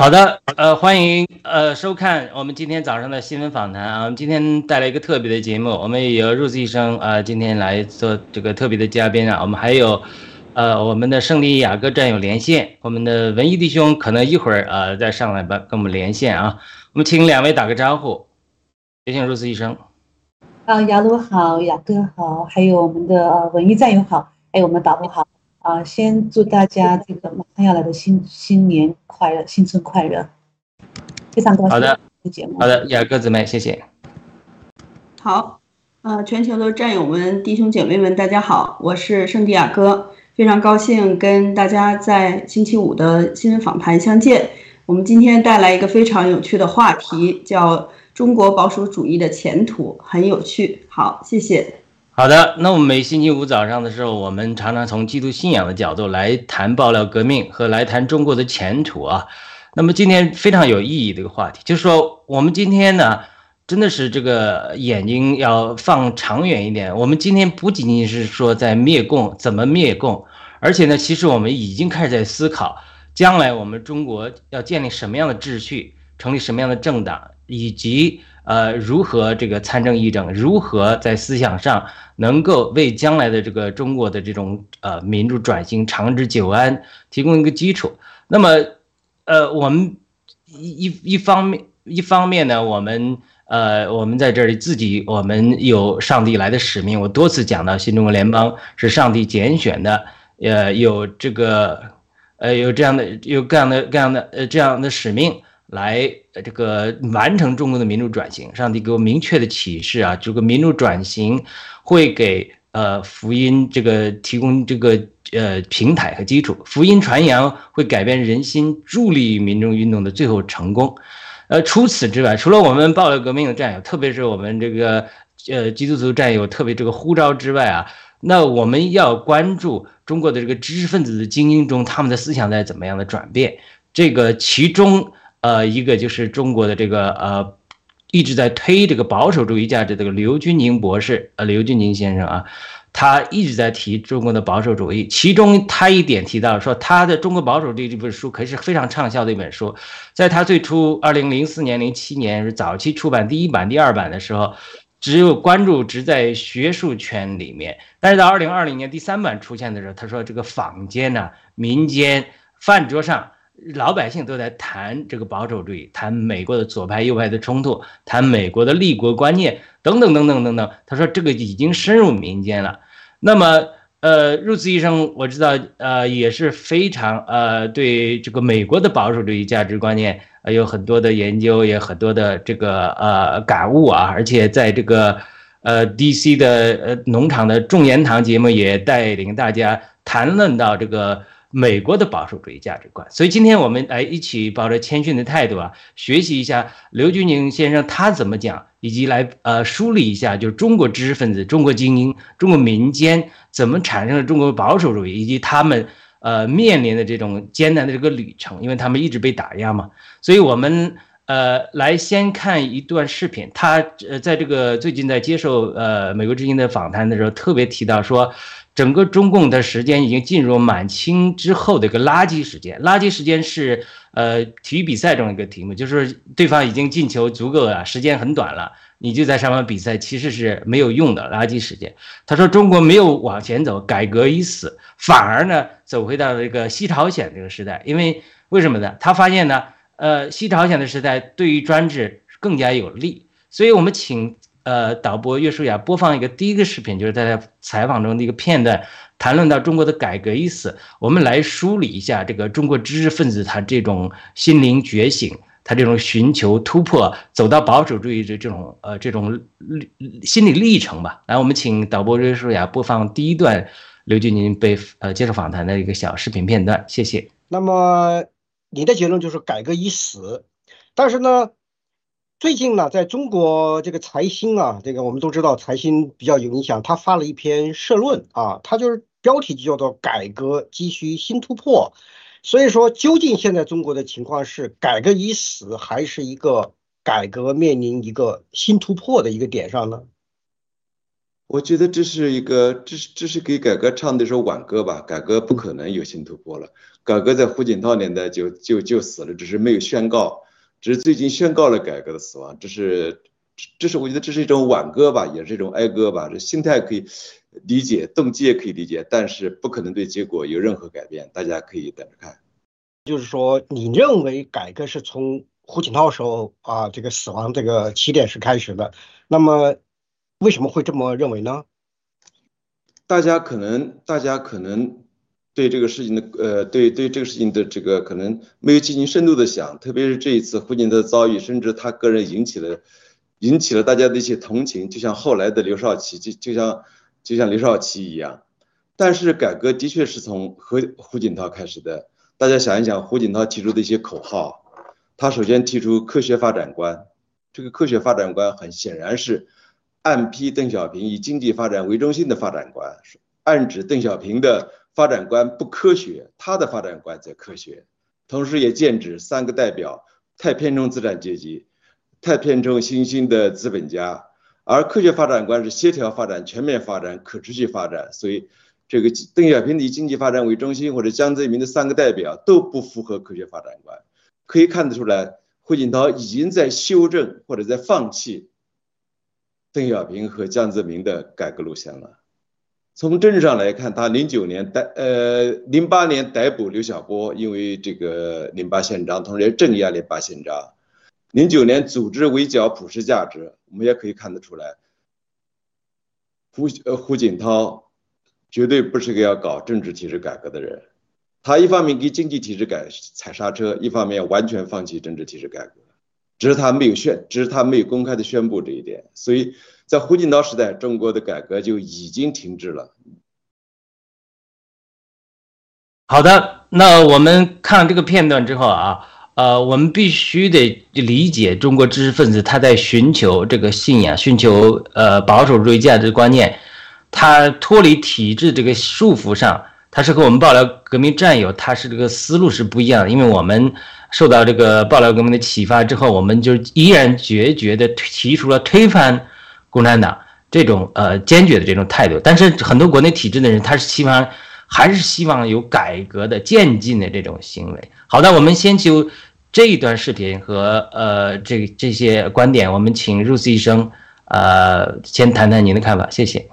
好的，呃，欢迎呃收看我们今天早上的新闻访谈啊。我们今天带来一个特别的节目，我们有 Rose 医生啊，今天来做这个特别的嘉宾啊。我们还有，呃，我们的胜利雅哥战友连线，我们的文艺弟兄可能一会儿呃再上来吧，跟我们连线啊。我们请两位打个招呼，有请 Rose 医生。啊，雅鲁好，雅哥好，还有我们的文艺战友好，还有我们导播好。啊，先祝大家这个马上要来的新新年快乐，新春快乐！非常高兴。好的，节目。好的，雅各姊妹，谢谢。好，呃，全球的战友们、弟兄姐妹们，大家好，我是圣地亚哥，非常高兴跟大家在星期五的新闻访谈相见。我们今天带来一个非常有趣的话题，叫中国保守主义的前途，很有趣。好，谢谢。好的，那我们每星期五早上的时候，我们常常从基督信仰的角度来谈爆料革命和来谈中国的前途啊。那么今天非常有意义的一个话题，就是说我们今天呢，真的是这个眼睛要放长远一点。我们今天不仅仅是说在灭共，怎么灭共，而且呢，其实我们已经开始在思考，将来我们中国要建立什么样的秩序，成立什么样的政党，以及。呃，如何这个参政议政，如何在思想上能够为将来的这个中国的这种呃民主转型长治久安提供一个基础？那么，呃，我们一一一方面一方面呢，我们呃我们在这里自己我们有上帝来的使命，我多次讲到新中国联邦是上帝拣选的，呃，有这个呃有这样的有各样的各样的呃这样的使命。来，这个完成中国的民主转型，上帝给我明确的启示啊，这个民主转型会给呃福音这个提供这个呃平台和基础，福音传扬会改变人心，助力于民众运动的最后成功。呃，除此之外，除了我们暴力革命的战友，特别是我们这个呃基督徒战友特别这个呼召之外啊，那我们要关注中国的这个知识分子的精英中，他们的思想在怎么样的转变，这个其中。呃，一个就是中国的这个呃，一直在推这个保守主义价值的这个刘军宁博士，呃，刘军宁先生啊，他一直在提中国的保守主义。其中他一点提到说，他的《中国保守主义》这本书可是非常畅销的一本书。在他最初二零零四年、零七年是早期出版第一版、第二版的时候，只有关注只在学术圈里面。但是到二零二零年第三版出现的时候，他说这个坊间呢、民间饭桌上。老百姓都在谈这个保守主义，谈美国的左派右派的冲突，谈美国的立国观念等等等等等等。他说这个已经深入民间了。那么，呃，入兹医生我知道，呃，也是非常呃对这个美国的保守主义价值观念有很多的研究，也很多的这个呃感悟啊。而且在这个呃 DC 的呃农场的众言堂节目也带领大家谈论到这个。美国的保守主义价值观，所以今天我们来一起抱着谦逊的态度啊，学习一下刘军宁先生他怎么讲，以及来呃梳理一下，就是中国知识分子、中国精英、中国民间怎么产生了中国保守主义，以及他们呃面临的这种艰难的这个旅程，因为他们一直被打压嘛。所以我们呃来先看一段视频，他呃在这个最近在接受呃美国之音的访谈的时候，特别提到说。整个中共的时间已经进入满清之后的一个垃圾时间。垃圾时间是呃体育比赛中一个题目，就是对方已经进球足够了，时间很短了，你就在上面比赛，其实是没有用的垃圾时间。他说中国没有往前走，改革已死，反而呢走回到了这个西朝鲜这个时代。因为为什么呢？他发现呢，呃，西朝鲜的时代对于专制更加有利。所以我们请。呃，导播岳舒雅播放一个第一个视频，就是在采访中的一个片段，谈论到中国的改革意思。我们来梳理一下这个中国知识分子他这种心灵觉醒，他这种寻求突破，走到保守主义的这种呃这种心理历程吧。来，我们请导播岳舒雅播放第一段刘俊宁被呃接受访谈的一个小视频片段，谢谢。那么你的结论就是改革已死，但是呢？最近呢，在中国这个财新啊，这个我们都知道财新比较有影响，他发了一篇社论啊，他就是标题就叫做“改革急需新突破”。所以说，究竟现在中国的情况是改革已死，还是一个改革面临一个新突破的一个点上呢？我觉得这是一个，这是这是给改革唱的一首挽歌吧。改革不可能有新突破了，改革在胡锦涛年代就就就死了，只是没有宣告，只是最近宣告了改革的死亡。这是，这是我觉得这是一种挽歌吧，也是一种哀歌吧。这心态可以理解，动机也可以理解，但是不可能对结果有任何改变。大家可以等着看。就是说，你认为改革是从胡锦涛时候啊这个死亡这个起点是开始的，那么为什么会这么认为呢？大家可能，大家可能对这个事情的，呃，对对这个事情的这个可能没有进行深度的想，特别是这一次胡锦涛的遭遇，甚至他个人引起了引起了大家的一些同情，就像后来的刘少奇，就就像就像刘少奇一样。但是改革的确是从胡胡锦涛开始的。大家想一想，胡锦涛提出的一些口号，他首先提出科学发展观，这个科学发展观很显然是。暗批邓小平以经济发展为中心的发展观，暗指邓小平的发展观不科学，他的发展观才科学。同时，也剑指三个代表太偏重资产阶级，太偏重新兴的资本家。而科学发展观是协调发展、全面发展、可持续发展。所以，这个邓小平以经济发展为中心，或者江泽民的三个代表都不符合科学发展观。可以看得出来，胡锦涛已经在修正或者在放弃。邓小平和江泽民的改革路线了。从政治上来看，他零九年逮呃零八年逮捕刘晓波，因为这个零八宪章，同时也镇压零八宪章。零九年组织围剿普世价值，我们也可以看得出来，胡呃胡锦涛绝对不是个要搞政治体制改革的人。他一方面给经济体制改踩刹车，一方面完全放弃政治体制改革。只是他没有宣，只是他没有公开的宣布这一点，所以在胡锦涛时代，中国的改革就已经停滞了。好的，那我们看这个片段之后啊，呃，我们必须得理解中国知识分子他在寻求这个信仰，寻求呃保守主义价值观念，他脱离体制这个束缚上，他是和我们爆料革命战友，他是这个思路是不一样的，因为我们。受到这个爆料革命的启发之后，我们就依然决绝地提出了推翻共产党这种呃坚决的这种态度。但是很多国内体制的人，他是希望还是希望有改革的渐进的这种行为。好的，我们先就这一段视频和呃这这些观点，我们请 Rose 医生呃先谈谈您的看法，谢谢。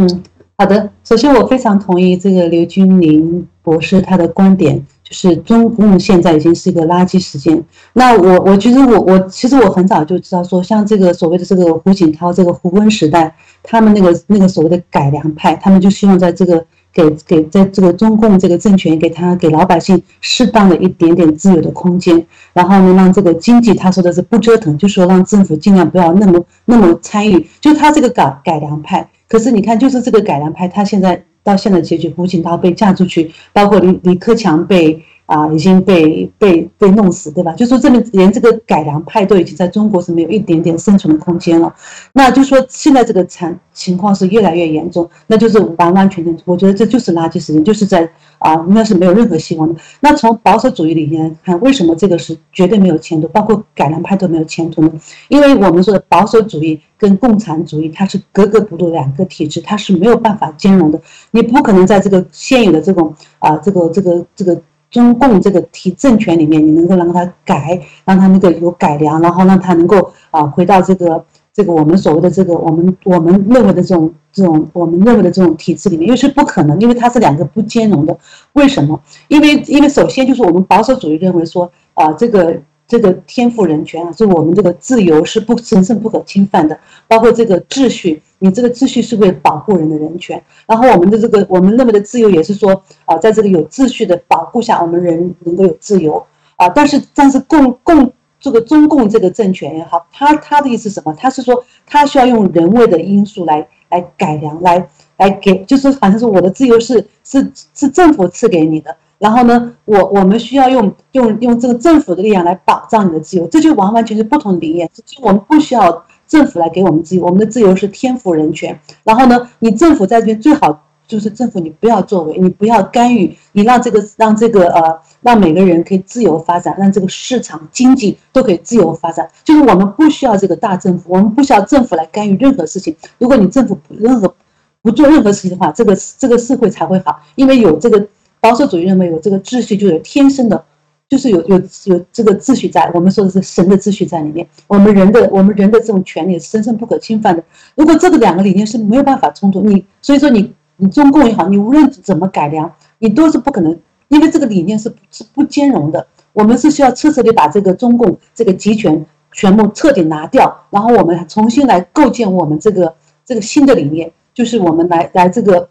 嗯，好的。首先，我非常同意这个刘军林博士他的观点。就是中共现在已经是一个垃圾时间。那我我觉得我我其实我很早就知道说，像这个所谓的这个胡锦涛这个胡温时代，他们那个那个所谓的改良派，他们就希望在这个给给在这个中共这个政权给他给老百姓适当的一点点自由的空间，然后呢让这个经济他说的是不折腾，就说让政府尽量不要那么那么参与，就他这个改改良派。可是你看，就是这个改良派，他现在。到现在结局，胡锦涛被嫁出去，包括李李克强被啊已经被被被弄死，对吧？就说这边连这个改良派都已经在中国是没有一点点生存的空间了。那就说现在这个惨情况是越来越严重，那就是完完全全，我觉得这就是垃圾时间，就是在啊，应该是没有任何希望的。那从保守主义里面看，为什么这个是绝对没有前途？包括改良派都没有前途呢？因为我们说的保守主义。跟共产主义它是格格不入两个体制，它是没有办法兼容的。你不可能在这个现有的这种啊，这个这个这个中共这个体政权里面，你能够让它改，让它那个有改良，然后让它能够啊回到这个这个我们所谓的这个我们我们认为的这种这种我们认为的这种体制里面，因为是不可能，因为它是两个不兼容的。为什么？因为因为首先就是我们保守主义认为说啊这个。这个天赋人权啊，就我们这个自由是不神圣不可侵犯的，包括这个秩序，你这个秩序是为了保护人的人权。然后我们的这个我们认为的自由也是说啊，在这个有秩序的保护下，我们人能够有自由啊。但是但是共共这个中共这个政权也好，他他的意思什么？他是说他需要用人为的因素来来改良，来来给，就是反正是我的自由是是是政府赐给你的。然后呢，我我们需要用用用这个政府的力量来保障你的自由，这就完完全全不同的理念。就我们不需要政府来给我们自由，我们的自由是天赋人权。然后呢，你政府在这边最好就是政府你不要作为，你不要干预，你让这个让这个呃让每个人可以自由发展，让这个市场经济都可以自由发展。就是我们不需要这个大政府，我们不需要政府来干预任何事情。如果你政府不任何不做任何事情的话，这个这个社会才会好，因为有这个。保守主义认为有这个秩序就有天生的，就是有有有这个秩序在，我们说的是神的秩序在里面，我们人的我们人的这种权利是神圣不可侵犯的。如果这个两个理念是没有办法冲突，你所以说你你中共也好，你无论怎么改良，你都是不可能，因为这个理念是是不兼容的。我们是需要彻彻底把这个中共这个集权全部彻底拿掉，然后我们重新来构建我们这个这个新的理念，就是我们来来这个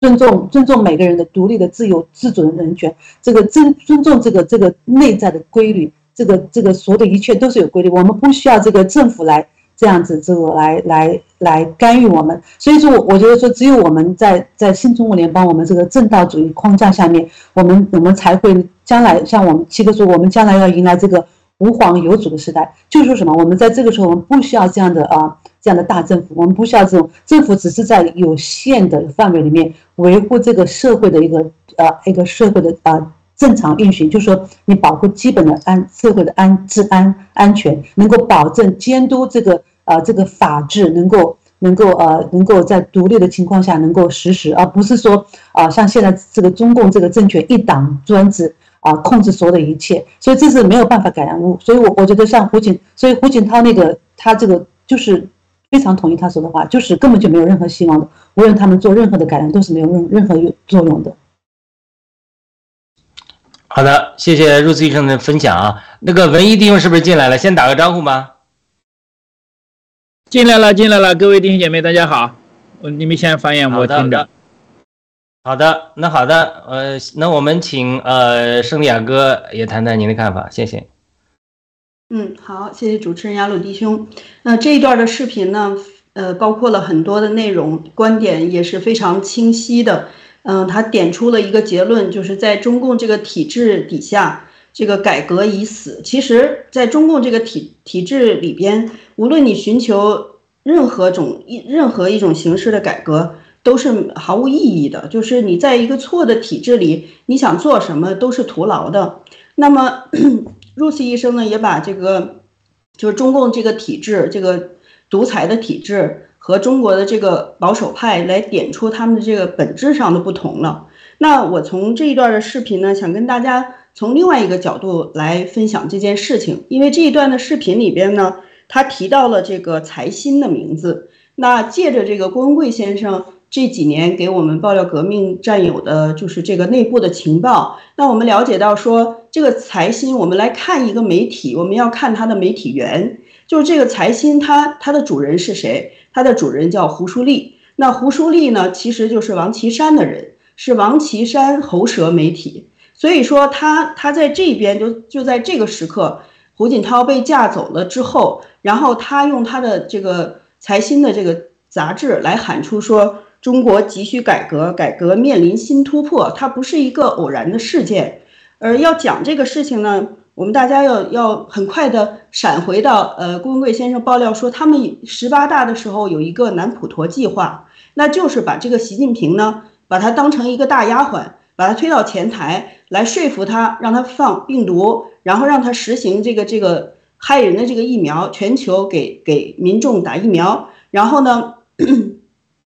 尊重尊重每个人的独立的自由自主的人权，这个尊尊重这个这个内在的规律，这个这个所有的一切都是有规律，我们不需要这个政府来这样子这个来来来干预我们。所以说，我我觉得说，只有我们在在新中国联邦我们这个正道主义框架下面，我们我们才会将来像我们七哥说，我们将来要迎来这个。无皇有主的时代，就是说什么？我们在这个时候，我们不需要这样的啊，这样的大政府，我们不需要这种政府，只是在有限的范围里面维护这个社会的一个呃一个社会的呃正常运行。就是说，你保护基本的安社会的安治安安全，能够保证监督这个啊这个法治能够能够呃能够在独立的情况下能够实施，而不是说啊像现在这个中共这个政权一党专制。啊，控制所有的一切，所以这是没有办法改良的。所以，我我觉得像胡锦，所以胡锦涛那个他这个就是非常同意他说的话，就是根本就没有任何希望的。无论他们做任何的改良，都是没有任任何有作用的。好的，谢谢入资医生的分享啊。那个文艺弟兄是不是进来了？先打个招呼吗？进来了，进来了，各位弟兄姐妹，大家好。我你们先发言，我听着。好的，那好的，呃，那我们请呃圣地亚哥也谈谈您的看法，谢谢。嗯，好，谢谢主持人雅鲁弟兄。那这一段的视频呢，呃，包括了很多的内容，观点也是非常清晰的。嗯，他点出了一个结论，就是在中共这个体制底下，这个改革已死。其实，在中共这个体体制里边，无论你寻求任何种一任何一种形式的改革。都是毫无意义的，就是你在一个错的体制里，你想做什么都是徒劳的。那么，入西医生呢，也把这个就是中共这个体制，这个独裁的体制和中国的这个保守派来点出他们的这个本质上的不同了。那我从这一段的视频呢，想跟大家从另外一个角度来分享这件事情，因为这一段的视频里边呢，他提到了这个财新的名字，那借着这个郭文贵先生。这几年给我们爆料革命战友的就是这个内部的情报。那我们了解到说，这个财新，我们来看一个媒体，我们要看它的媒体源，就是这个财新，它它的主人是谁？它的主人叫胡舒立。那胡舒立呢，其实就是王岐山的人，是王岐山喉舌媒体。所以说他他在这边就就在这个时刻，胡锦涛被架走了之后，然后他用他的这个财新的这个杂志来喊出说。中国急需改革，改革面临新突破，它不是一个偶然的事件。而要讲这个事情呢，我们大家要要很快的闪回到，呃，郭文贵先生爆料说，他们十八大的时候有一个南普陀计划，那就是把这个习近平呢，把他当成一个大丫鬟，把他推到前台来说服他，让他放病毒，然后让他实行这个这个害人的这个疫苗，全球给给民众打疫苗，然后呢。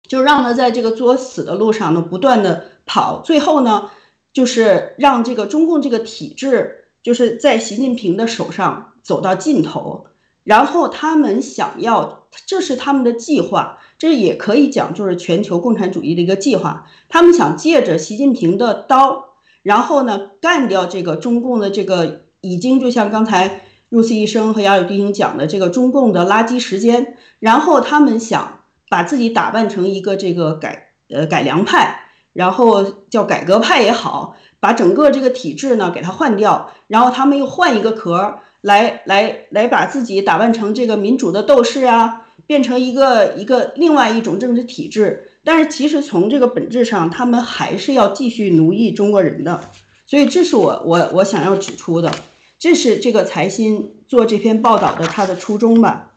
就让他在这个作死的路上呢不断的跑，最后呢，就是让这个中共这个体制就是在习近平的手上走到尽头，然后他们想要，这是他们的计划，这也可以讲就是全球共产主义的一个计划，他们想借着习近平的刀，然后呢干掉这个中共的这个已经就像刚才入戏医生和姚友弟兄讲的这个中共的垃圾时间，然后他们想。把自己打扮成一个这个改呃改良派，然后叫改革派也好，把整个这个体制呢给它换掉，然后他们又换一个壳来来来把自己打扮成这个民主的斗士啊，变成一个一个另外一种政治体制。但是其实从这个本质上，他们还是要继续奴役中国人的。所以这是我我我想要指出的，这是这个财新做这篇报道的他的初衷吧。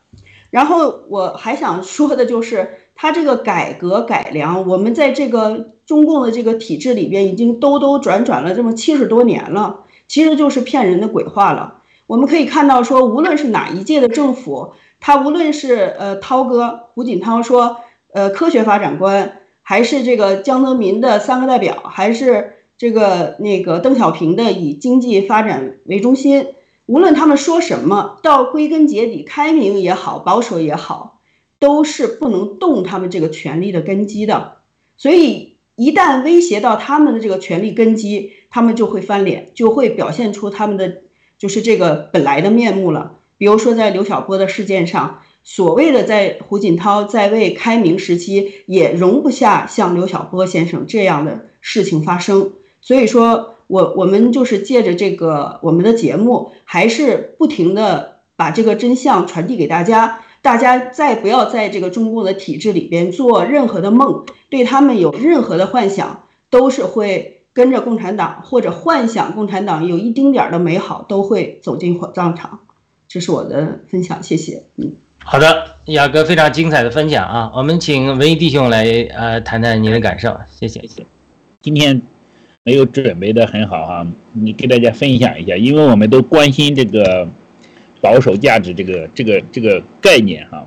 然后我还想说的就是，他这个改革改良，我们在这个中共的这个体制里边已经兜兜转转了这么七十多年了，其实就是骗人的鬼话了。我们可以看到说，无论是哪一届的政府，他无论是呃涛哥胡锦涛说，呃科学发展观，还是这个江泽民的三个代表，还是这个那个邓小平的以经济发展为中心，无论他们说什么，到归根结底，开明也好，保守也好，都是不能动他们这个权力的根基的。所以一旦威胁到他们的这个权力根基，他们就会翻脸，就会表现出他们的就是这个本来的面目了。比如说在刘晓波的事件上。所谓的在胡锦涛在位开明时期，也容不下像刘晓波先生这样的事情发生。所以说，我我们就是借着这个我们的节目，还是不停的把这个真相传递给大家。大家再不要在这个中共的体制里边做任何的梦，对他们有任何的幻想，都是会跟着共产党或者幻想共产党有一丁点儿的美好，都会走进火葬场。这是我的分享，谢谢。嗯。好的，雅哥非常精彩的分享啊！我们请文艺弟兄来呃谈谈您的感受，谢谢。今天没有准备的很好哈，你给大家分享一下，因为我们都关心这个保守价值这个这个这个概念哈。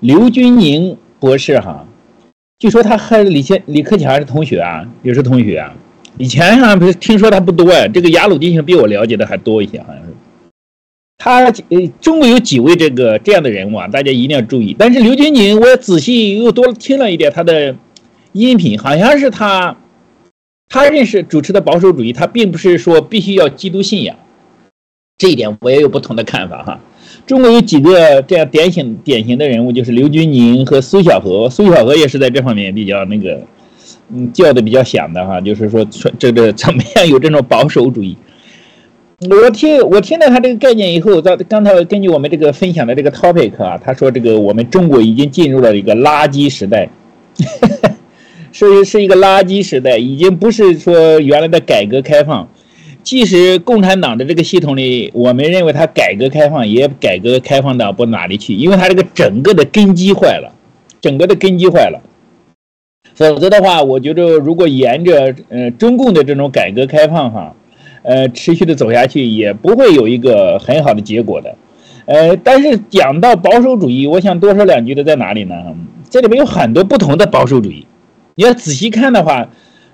刘军宁博士哈，据说他和李先李克强是同学啊，也是同学啊。以前啊不是听说他不多呀，这个雅鲁弟兄比我了解的还多一些，好像是。他呃，中国有几位这个这样的人物啊，大家一定要注意。但是刘军宁，我仔细又多听了一点他的音频，好像是他他认识主持的保守主义，他并不是说必须要基督信仰，这一点我也有不同的看法哈。中国有几个这样典型典型的人物，就是刘军宁和苏小荷，苏小荷也是在这方面比较那个嗯叫的比较响的哈，就是说这个怎么样有这种保守主义。我听我听到他这个概念以后，在刚才根据我们这个分享的这个 topic 啊，他说这个我们中国已经进入了一个垃圾时代，是是一个垃圾时代，已经不是说原来的改革开放。即使共产党的这个系统里，我们认为它改革开放也改革开放到不哪里去，因为它这个整个的根基坏了，整个的根基坏了。否则的话，我觉得如果沿着呃中共的这种改革开放哈。呃，持续的走下去也不会有一个很好的结果的，呃，但是讲到保守主义，我想多说两句的在哪里呢？这里面有很多不同的保守主义，你要仔细看的话，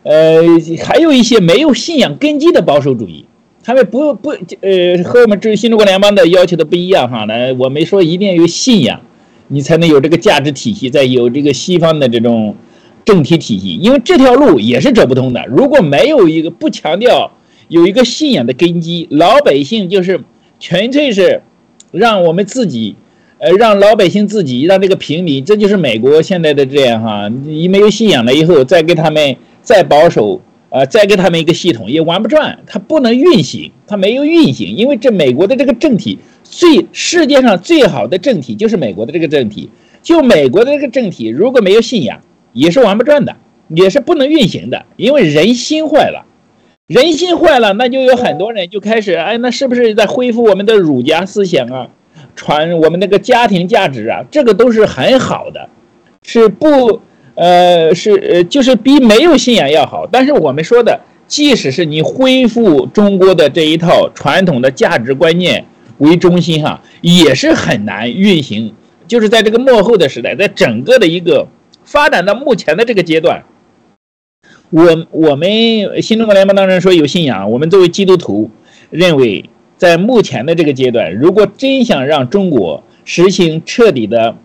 呃，还有一些没有信仰根基的保守主义，他们不不呃和我们这新中国联邦的要求的不一样哈。那我们说一定要有信仰，你才能有这个价值体系，再有这个西方的这种政体体系，因为这条路也是走不通的。如果没有一个不强调。有一个信仰的根基，老百姓就是纯粹是让我们自己，呃，让老百姓自己，让这个平民，这就是美国现在的这样哈。你没有信仰了以后，再给他们再保守，呃，再给他们一个系统也玩不转，它不能运行，它没有运行，因为这美国的这个政体最世界上最好的政体就是美国的这个政体，就美国的这个政体如果没有信仰，也是玩不转的，也是不能运行的，因为人心坏了。人心坏了，那就有很多人就开始，哎，那是不是在恢复我们的儒家思想啊？传我们那个家庭价值啊？这个都是很好的，是不？呃，是呃，就是比没有信仰要好。但是我们说的，即使是你恢复中国的这一套传统的价值观念为中心哈，也是很难运行。就是在这个幕后的时代，在整个的一个发展到目前的这个阶段。我我们新中国联邦当然说有信仰，我们作为基督徒认为，在目前的这个阶段，如果真想让中国实行彻底的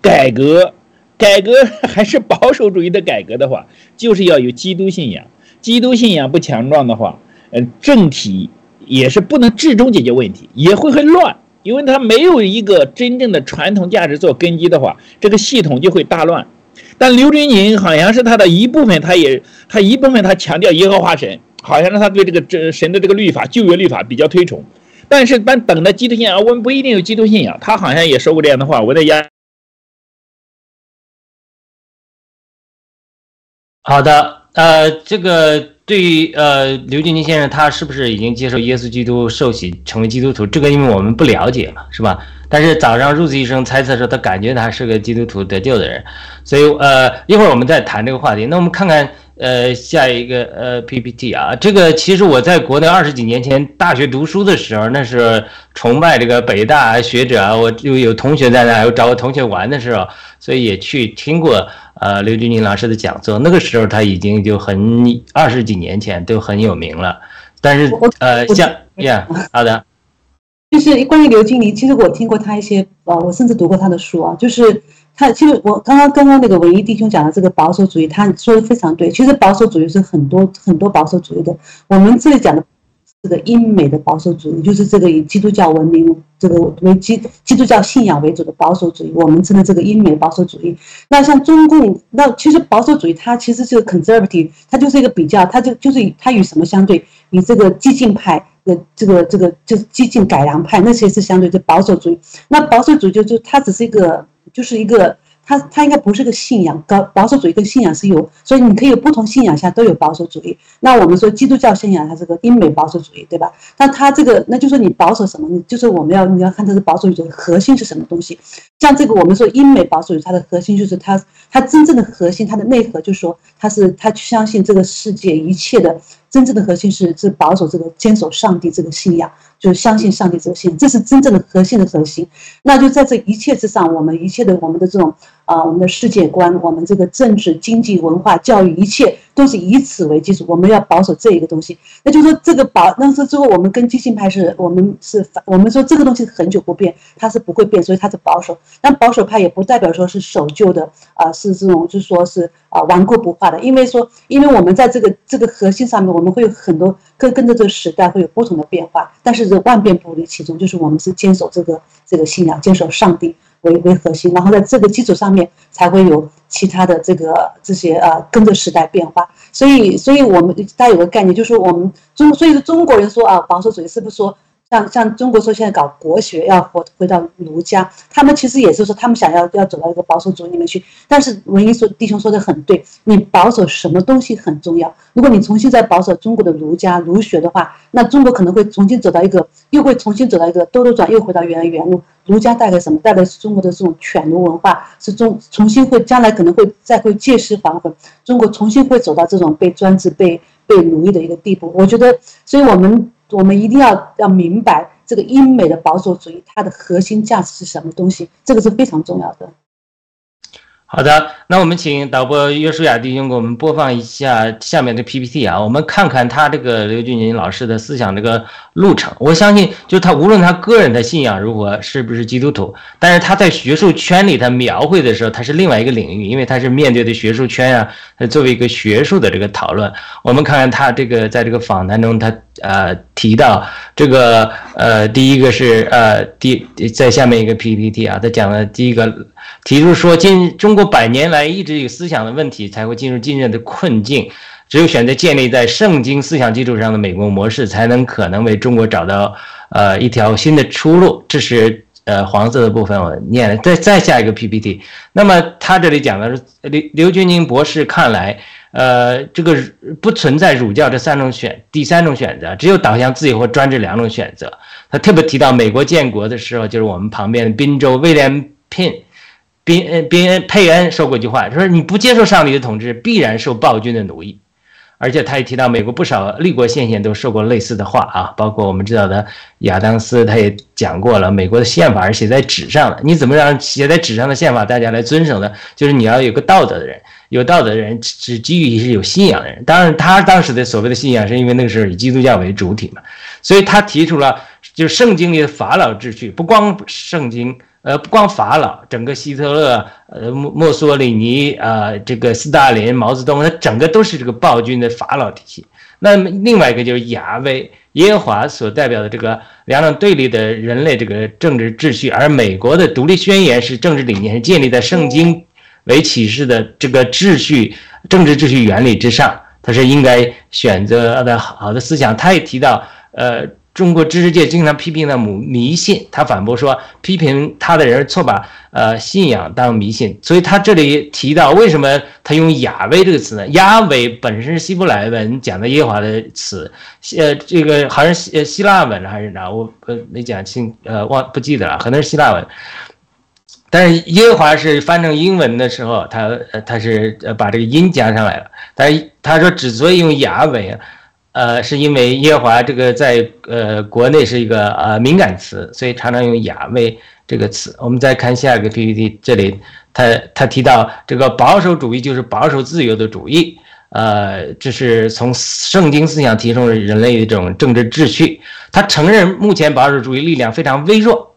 改革，改革 还是保守主义的改革的话，就是要有基督信仰。基督信仰不强壮的话，嗯，政体也是不能至终解决问题，也会很乱，因为它没有一个真正的传统价值做根基的话，这个系统就会大乱。但刘军宁好像是他的一部分，他也他一部分他强调耶和华神，好像是他对这个这神的这个律法旧约律法比较推崇。但是但等的基督信仰，我们不一定有基督信仰。他好像也说过这样的话。我在家。好的，呃，这个对于呃刘俊宁先生，他是不是已经接受耶稣基督受洗成为基督徒？这个因为我们不了解嘛，是吧？但是早上入子医生猜测说，他感觉他是个基督徒得救的人，所以呃，一会儿我们再谈这个话题。那我们看看呃下一个呃 PPT 啊，这个其实我在国内二十几年前大学读书的时候，那是崇拜这个北大学者啊，我就有同学在那，我找我同学玩的时候，所以也去听过呃刘军宁老师的讲座，那个时候他已经就很二十几年前都很有名了。但是呃，像呀，好的，就是关于刘金玲，其实我听过他一些，呃，我甚至读过他的书啊。就是他，其实我刚刚刚刚那个文艺弟兄讲的这个保守主义，他说的非常对。其实保守主义是很多很多保守主义的，我们这里讲的。这个英美的保守主义，就是这个以基督教文明、这个为基基督教信仰为主的保守主义，我们称的这个英美保守主义。那像中共，那其实保守主义它其实是 conservative，它就是一个比较，它就就是它与什么相对？与这个激进派呃这个这个就激进改良派那些是相对的保守主义。那保守主义就就它只是一个，就是一个。它它应该不是个信仰，高保守主义跟信仰是有，所以你可以有不同信仰下都有保守主义。那我们说基督教信仰它是个英美保守主义，对吧？那它这个那就是你保守什么？你就是我们要你要看它的保守主义核心是什么东西。像这个我们说英美保守主义，它的核心就是它它真正的核心，它的内核就是说它是它相信这个世界一切的真正的核心是是保守这个坚守上帝这个信仰。就是相信上帝这个信，这是真正的核心的核心。那就在这一切之上，我们一切的我们的这种啊，我们的世界观，我们这个政治、经济、文化、教育，一切都是以此为基础。我们要保守这一个东西。那就是说，这个保，那是之后我们跟激进派是，我们是反，我们说这个东西很久不变，它是不会变，所以它是保守。但保守派也不代表说是守旧的啊，是这种就说是啊顽固不化的。因为说，因为我们在这个这个核心上面，我们会有很多跟跟着这个时代会有不同的变化，但是这。万变不离其宗，就是我们是坚守这个这个信仰，坚守上帝为为核心，然后在这个基础上面才会有其他的这个这些呃跟着时代变化。所以，所以我们大家有个概念，就是我们中，所以说中国人说啊保守主义是不是说？像像中国说现在搞国学要回回到儒家，他们其实也是说他们想要要走到一个保守主义里面去。但是文一说弟兄说的很对，你保守什么东西很重要。如果你重新再保守中国的儒家儒学的话，那中国可能会重新走到一个，又会重新走到一个兜兜转，又回到原来原路。儒家带来什么？带来是中国的这种犬儒文化，是中重新会将来可能会再会借尸还魂，中国重新会走到这种被专制、被被奴役的一个地步。我觉得，所以我们。我们一定要要明白这个英美的保守主义它的核心价值是什么东西，这个是非常重要的。好的，那我们请导播约书亚弟兄给我们播放一下下面的 PPT 啊，我们看看他这个刘俊宁老师的思想这个路程。我相信，就他无论他个人的信仰如何，是不是基督徒，但是他在学术圈里他描绘的时候，他是另外一个领域，因为他是面对的学术圈啊，他作为一个学术的这个讨论。我们看看他这个在这个访谈中，他呃提到这个呃第一个是呃第在下面一个 PPT 啊，他讲的第一个。提出说，今中国百年来一直有思想的问题，才会进入今日的困境。只有选择建立在圣经思想基础上的美国模式，才能可能为中国找到呃一条新的出路。这是呃黄色的部分，我念了。再再下一个 PPT。那么他这里讲的是刘刘军宁博士看来，呃，这个不存在儒教这三种选第三种选择，只有导向自由或专制两种选择。他特别提到美国建国的时候，就是我们旁边的宾州威廉聘。宾恩宾恩佩恩说过一句话，他说你不接受上帝的统治，必然受暴君的奴役。而且他也提到美国不少立国先贤都说过类似的话啊，包括我们知道的亚当斯，他也讲过了，美国的宪法是写在纸上的，你怎么让写在纸上的宪法大家来遵守呢？就是你要有个道德的人，有道德的人是基于是有信仰的人。当然，他当时的所谓的信仰是因为那个时候以基督教为主体嘛，所以他提出了就圣经里的法老秩序，不光圣经。呃，不光法老，整个希特勒、呃墨墨索里尼、呃这个斯大林、毛泽东，他整个都是这个暴君的法老体系。那么另外一个就是亚威耶和华所代表的这个两种对立的人类这个政治秩序，而美国的独立宣言是政治理念是建立在圣经为启示的这个秩序、政治秩序原理之上，他是应该选择的好的思想。他也提到，呃。中国知识界经常批评的母迷信，他反驳说，批评他的人错把呃信仰当迷信。所以他这里提到，为什么他用亚威这个词呢？亚威本身是希伯来文讲的耶和华的词，呃，这个好像希希腊文还是哪？我呃没讲清，呃忘不记得了，可能是希腊文。但是耶和华是翻成英文的时候，他他是呃把这个音加上来了。但是他说之所以用亚威。呃，是因为耶和华这个在呃国内是一个呃敏感词，所以常常用雅威这个词。我们再看下一个 PPT，这里他他提到这个保守主义就是保守自由的主义，呃，这是从圣经思想提升人类的一种政治秩序。他承认目前保守主义力量非常微弱。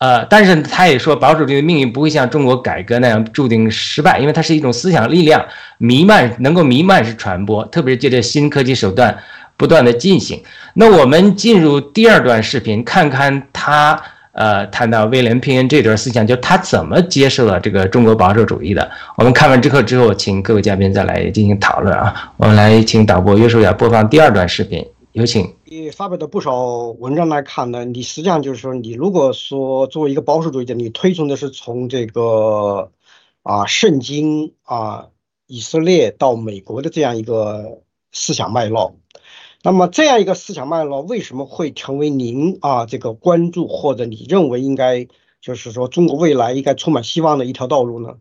呃，但是他也说，保守主义的命运不会像中国改革那样注定失败，因为它是一种思想力量弥漫，能够弥漫式传播，特别是借着新科技手段不断的进行。那我们进入第二段视频，看看他呃谈到威廉·平恩这段思想，就他怎么接受了这个中国保守主义的。我们看完之后之后，请各位嘉宾再来进行讨论啊。我们来请导播约书亚播放第二段视频。有请。你发表的不少文章来看呢，你实际上就是说，你如果说作为一个保守主义者，你推崇的是从这个啊圣经啊以色列到美国的这样一个思想脉络，那么这样一个思想脉络为什么会成为您啊这个关注或者你认为应该就是说中国未来应该充满希望的一条道路呢？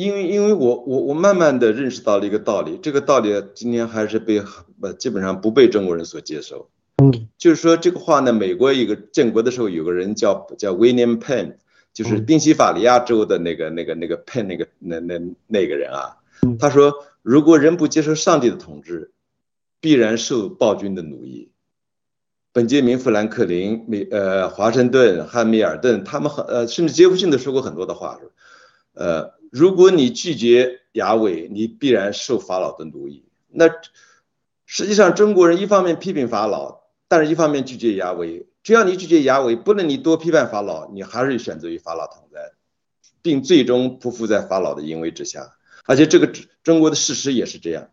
因为，因为我我我慢慢的认识到了一个道理，这个道理今天还是被呃基本上不被中国人所接受。嗯，就是说这个话呢，美国一个建国的时候有个人叫叫 William Penn，就是宾夕法尼亚州的那个那个那个 Penn 那个那那那个人啊，他说如果人不接受上帝的统治，必然受暴君的奴役。本杰明富兰克林、美呃华盛顿、汉密尔顿，他们很呃甚至杰弗逊都说过很多的话，呃。如果你拒绝亚伟，你必然受法老的奴役。那实际上中国人一方面批评法老，但是一方面拒绝亚伟。只要你拒绝亚伟，不论你多批判法老，你还是选择与法老同在，并最终匍匐在法老的淫威之下。而且这个中国的事实也是这样。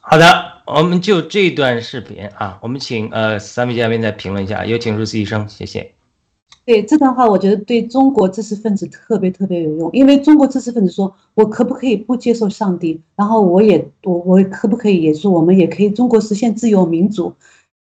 好的，我们就这段视频啊，我们请呃三位嘉宾再评论一下，有请入思医生，谢谢。对这段话，我觉得对中国知识分子特别特别有用，因为中国知识分子说，我可不可以不接受上帝？然后我也我我可不可以也说，我们也可以中国实现自由民主？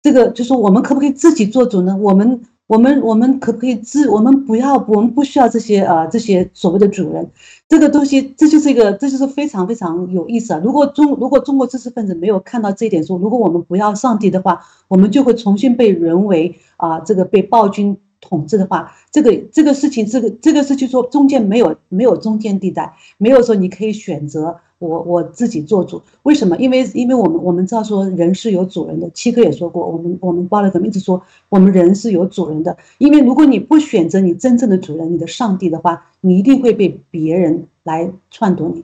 这个就说我们可不可以自己做主呢？我们我们我们可不可以自？我们不要，我们不需要这些啊这些所谓的主人。这个东西，这就是一个，这就是非常非常有意思啊！如果中如果中国知识分子没有看到这一点，说如果我们不要上帝的话，我们就会重新被沦为啊这个被暴君。统治的话，这个这个事情，这个这个是就说中间没有没有中间地带，没有说你可以选择我我自己做主。为什么？因为因为我们我们知道说人是有主人的。七哥也说过，我们我们巴勒革命一直说我们人是有主人的。因为如果你不选择你真正的主人，你的上帝的话，你一定会被别人来篡夺你，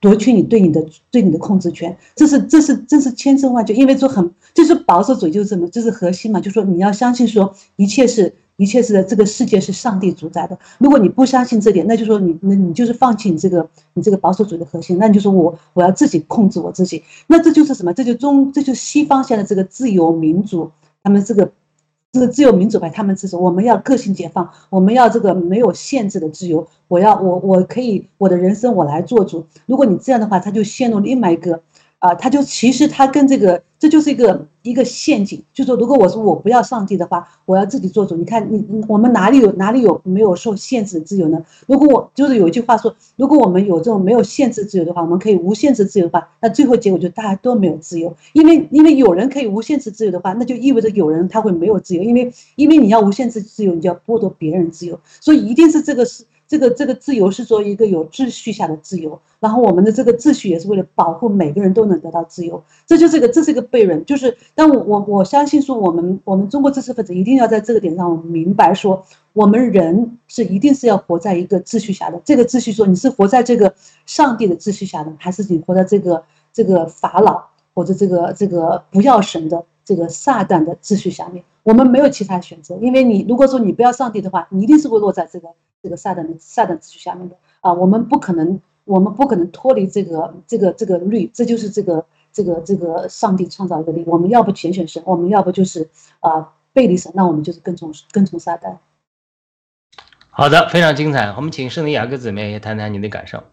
夺取你对你的对你的控制权。这是这是这是千真万确。因为说很就是保守主义就是什么，这是核心嘛，就说你要相信说一切是。一切是这个世界是上帝主宰的。如果你不相信这点，那就说你那你就是放弃你这个你这个保守主义的核心。那你就说我我要自己控制我自己。那这就是什么？这就中这就西方现在这个自由民主，他们这个这个自由民主派，他们支持我们要个性解放，我们要这个没有限制的自由。我要我我可以我的人生我来做主。如果你这样的话，他就陷入另外一个。啊，他就其实他跟这个，这就是一个一个陷阱。就说如果我说我不要上帝的话，我要自己做主。你看，你我们哪里有哪里有没有受限制的自由呢？如果我就是有一句话说，如果我们有这种没有限制自由的话，我们可以无限制自由的话，那最后结果就大家都没有自由。因为因为有人可以无限制自由的话，那就意味着有人他会没有自由。因为因为你要无限制自由，你就要剥夺别人自由，所以一定是这个是。这个这个自由是说一个有秩序下的自由，然后我们的这个秩序也是为了保护每个人都能得到自由，这就是个这是一个悖论。就是，但我我我相信说，我们我们中国知识分子一定要在这个点上我们明白说，我们人是一定是要活在一个秩序下的。这个秩序说你是活在这个上帝的秩序下的，还是你活在这个这个法老或者这个这个不要神的这个撒旦的秩序下面？我们没有其他选择，因为你如果说你不要上帝的话，你一定是会落在这个。这个撒旦的撒旦秩序下面的啊，我们不可能，我们不可能脱离这个这个这个律，这就是这个这个这个上帝创造的律。我们要不全选神，我们要不就是啊背离神，那我们就是跟从跟从撒旦。好的，非常精彩。我们请圣尼雅各姊妹也谈谈你的感受。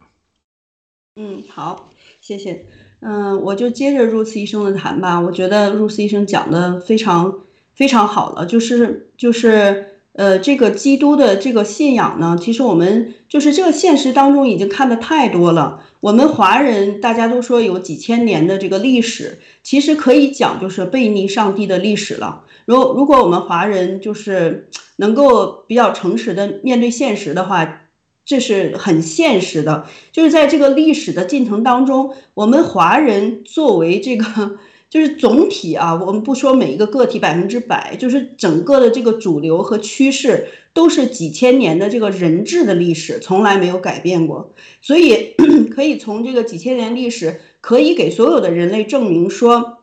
嗯，好，谢谢。嗯，我就接着入斯医生的谈吧。我觉得入斯医生讲的非常非常好了，就是就是。呃，这个基督的这个信仰呢，其实我们就是这个现实当中已经看的太多了。我们华人大家都说有几千年的这个历史，其实可以讲就是背逆上帝的历史了。如如果我们华人就是能够比较诚实的面对现实的话，这是很现实的。就是在这个历史的进程当中，我们华人作为这个。就是总体啊，我们不说每一个个体百分之百，就是整个的这个主流和趋势都是几千年的这个人质的历史，从来没有改变过。所以 可以从这个几千年历史，可以给所有的人类证明说，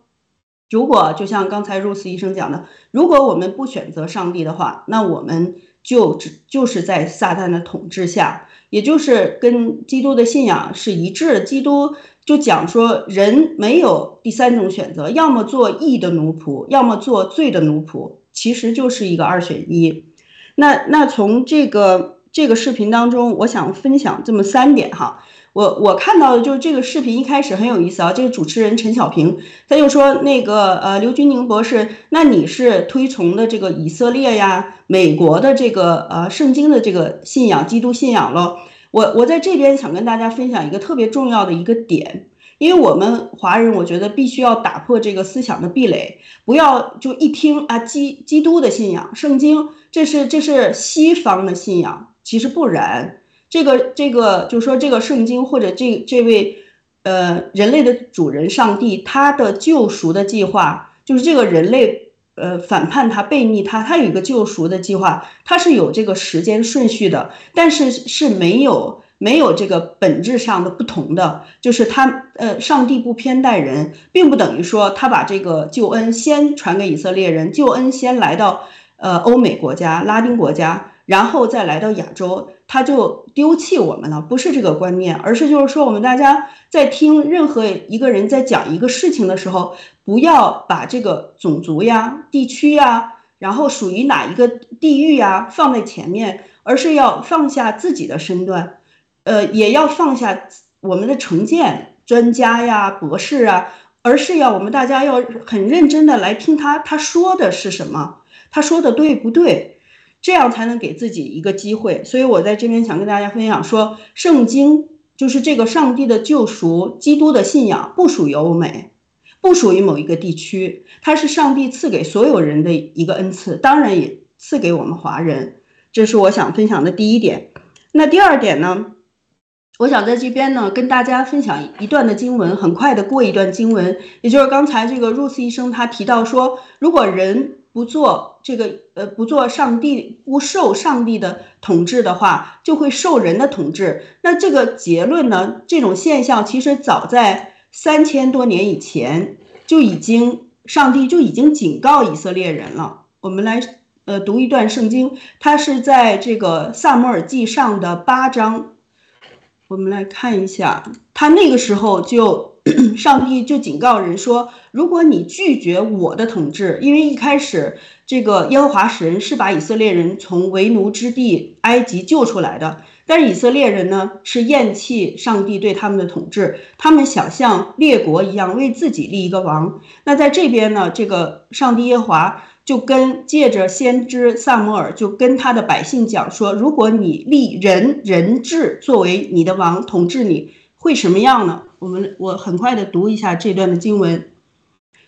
如果就像刚才入斯医生讲的，如果我们不选择上帝的话，那我们就只就是在撒旦的统治下，也就是跟基督的信仰是一致。基督。就讲说，人没有第三种选择，要么做义的奴仆，要么做罪的奴仆，其实就是一个二选一。那那从这个这个视频当中，我想分享这么三点哈。我我看到的就是这个视频一开始很有意思啊，这个主持人陈小平他就说那个呃刘军宁博士，那你是推崇的这个以色列呀、美国的这个呃圣经的这个信仰、基督信仰喽。我我在这边想跟大家分享一个特别重要的一个点，因为我们华人，我觉得必须要打破这个思想的壁垒，不要就一听啊基基督的信仰，圣经这是这是西方的信仰，其实不然，这个这个就是说这个圣经或者这这位呃人类的主人上帝他的救赎的计划，就是这个人类。呃，反叛他、背逆他，他有一个救赎的计划，他是有这个时间顺序的，但是是没有没有这个本质上的不同的，就是他呃，上帝不偏待人，并不等于说他把这个救恩先传给以色列人，救恩先来到呃欧美国家、拉丁国家。然后再来到亚洲，他就丢弃我们了，不是这个观念，而是就是说，我们大家在听任何一个人在讲一个事情的时候，不要把这个种族呀、地区呀，然后属于哪一个地域呀放在前面，而是要放下自己的身段，呃，也要放下我们的成见，专家呀、博士啊，而是要我们大家要很认真的来听他他说的是什么，他说的对不对？这样才能给自己一个机会，所以我在这边想跟大家分享说，圣经就是这个上帝的救赎，基督的信仰不属于欧美，不属于某一个地区，它是上帝赐给所有人的一个恩赐，当然也赐给我们华人。这是我想分享的第一点。那第二点呢？我想在这边呢跟大家分享一段的经文，很快的过一段经文，也就是刚才这个 Rose 医生他提到说，如果人。不做这个，呃，不做上帝，不受上帝的统治的话，就会受人的统治。那这个结论呢？这种现象其实早在三千多年以前就已经，上帝就已经警告以色列人了。我们来，呃，读一段圣经，它是在这个萨摩尔记上的八章。我们来看一下，他那个时候就。上帝就警告人说：“如果你拒绝我的统治，因为一开始这个耶和华神是把以色列人从为奴之地埃及救出来的，但是以色列人呢是厌弃上帝对他们的统治，他们想像列国一样为自己立一个王。那在这边呢，这个上帝耶和华就跟借着先知萨摩尔就跟他的百姓讲说：如果你立人人质作为你的王统治你。”会什么样呢？我们我很快的读一下这段的经文，《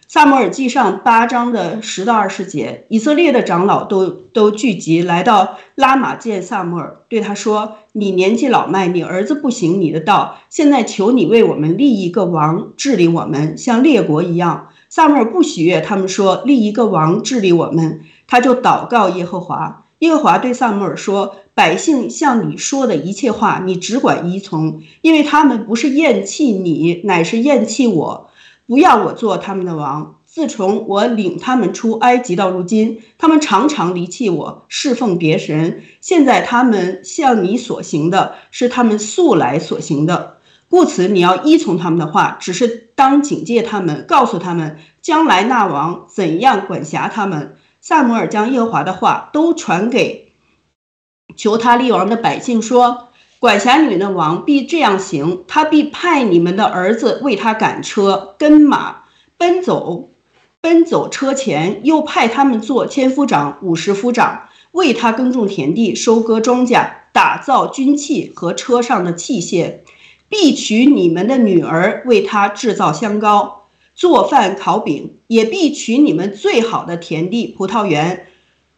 萨摩尔记上》八章的十到二十节，以色列的长老都都聚集来到拉玛见萨摩尔，对他说：“你年纪老迈，你儿子不行你的道，现在求你为我们立一个王治理我们，像列国一样。”萨摩尔不喜悦他们说立一个王治理我们，他就祷告耶和华。耶和华对萨摩尔说：“百姓向你说的一切话，你只管依从，因为他们不是厌弃你，乃是厌弃我，不要我做他们的王。自从我领他们出埃及到如今，他们常常离弃我，侍奉别神。现在他们向你所行的，是他们素来所行的。故此，你要依从他们的话，只是当警戒他们，告诉他们将来那王怎样管辖他们。”萨摩尔将耶和华的话都传给求他立王的百姓，说：“管辖你们的王必这样行，他必派你们的儿子为他赶车、跟马，奔走，奔走车前，又派他们做千夫长、五十夫长，为他耕种田地、收割庄稼、打造军器和车上的器械；必娶你们的女儿为他制造香膏、做饭烤饼；也必娶你们最好的田地、葡萄园、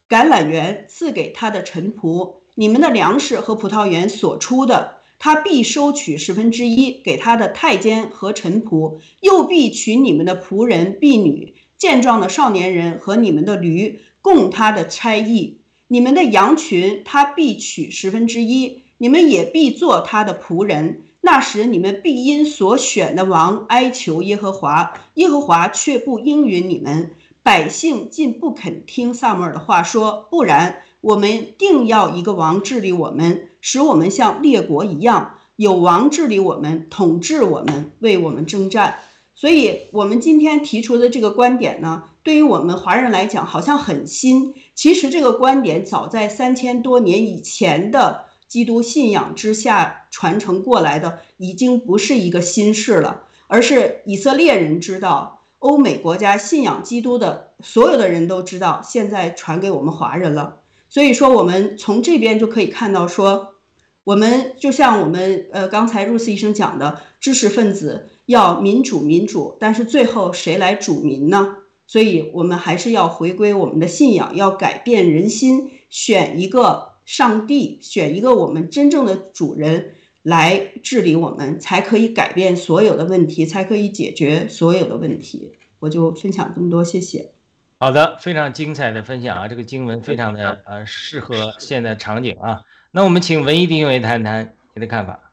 橄榄园赐给他的臣仆。你们的粮食和葡萄园所出的，他必收取十分之一给他的太监和臣仆；又必娶你们的仆人、婢女、健壮的少年人和你们的驴，供他的差役。你们的羊群，他必取十分之一，你们也必做他的仆人。那时，你们必因所选的王哀求耶和华，耶和华却不应允你们。百姓竟不肯听萨母尔的话，说不然。我们定要一个王治理我们，使我们像列国一样，有王治理我们，统治我们，为我们征战。所以，我们今天提出的这个观点呢，对于我们华人来讲，好像很新。其实，这个观点早在三千多年以前的基督信仰之下传承过来的，已经不是一个新事了，而是以色列人知道，欧美国家信仰基督的所有的人都知道，现在传给我们华人了。所以说，我们从这边就可以看到，说我们就像我们呃刚才入斯医生讲的，知识分子要民主民主，但是最后谁来主民呢？所以我们还是要回归我们的信仰，要改变人心，选一个上帝，选一个我们真正的主人来治理我们，才可以改变所有的问题，才可以解决所有的问题。我就分享这么多，谢谢。好的，非常精彩的分享啊！这个经文非常的呃适合现在场景啊。那我们请文艺弟兄谈谈你的看法。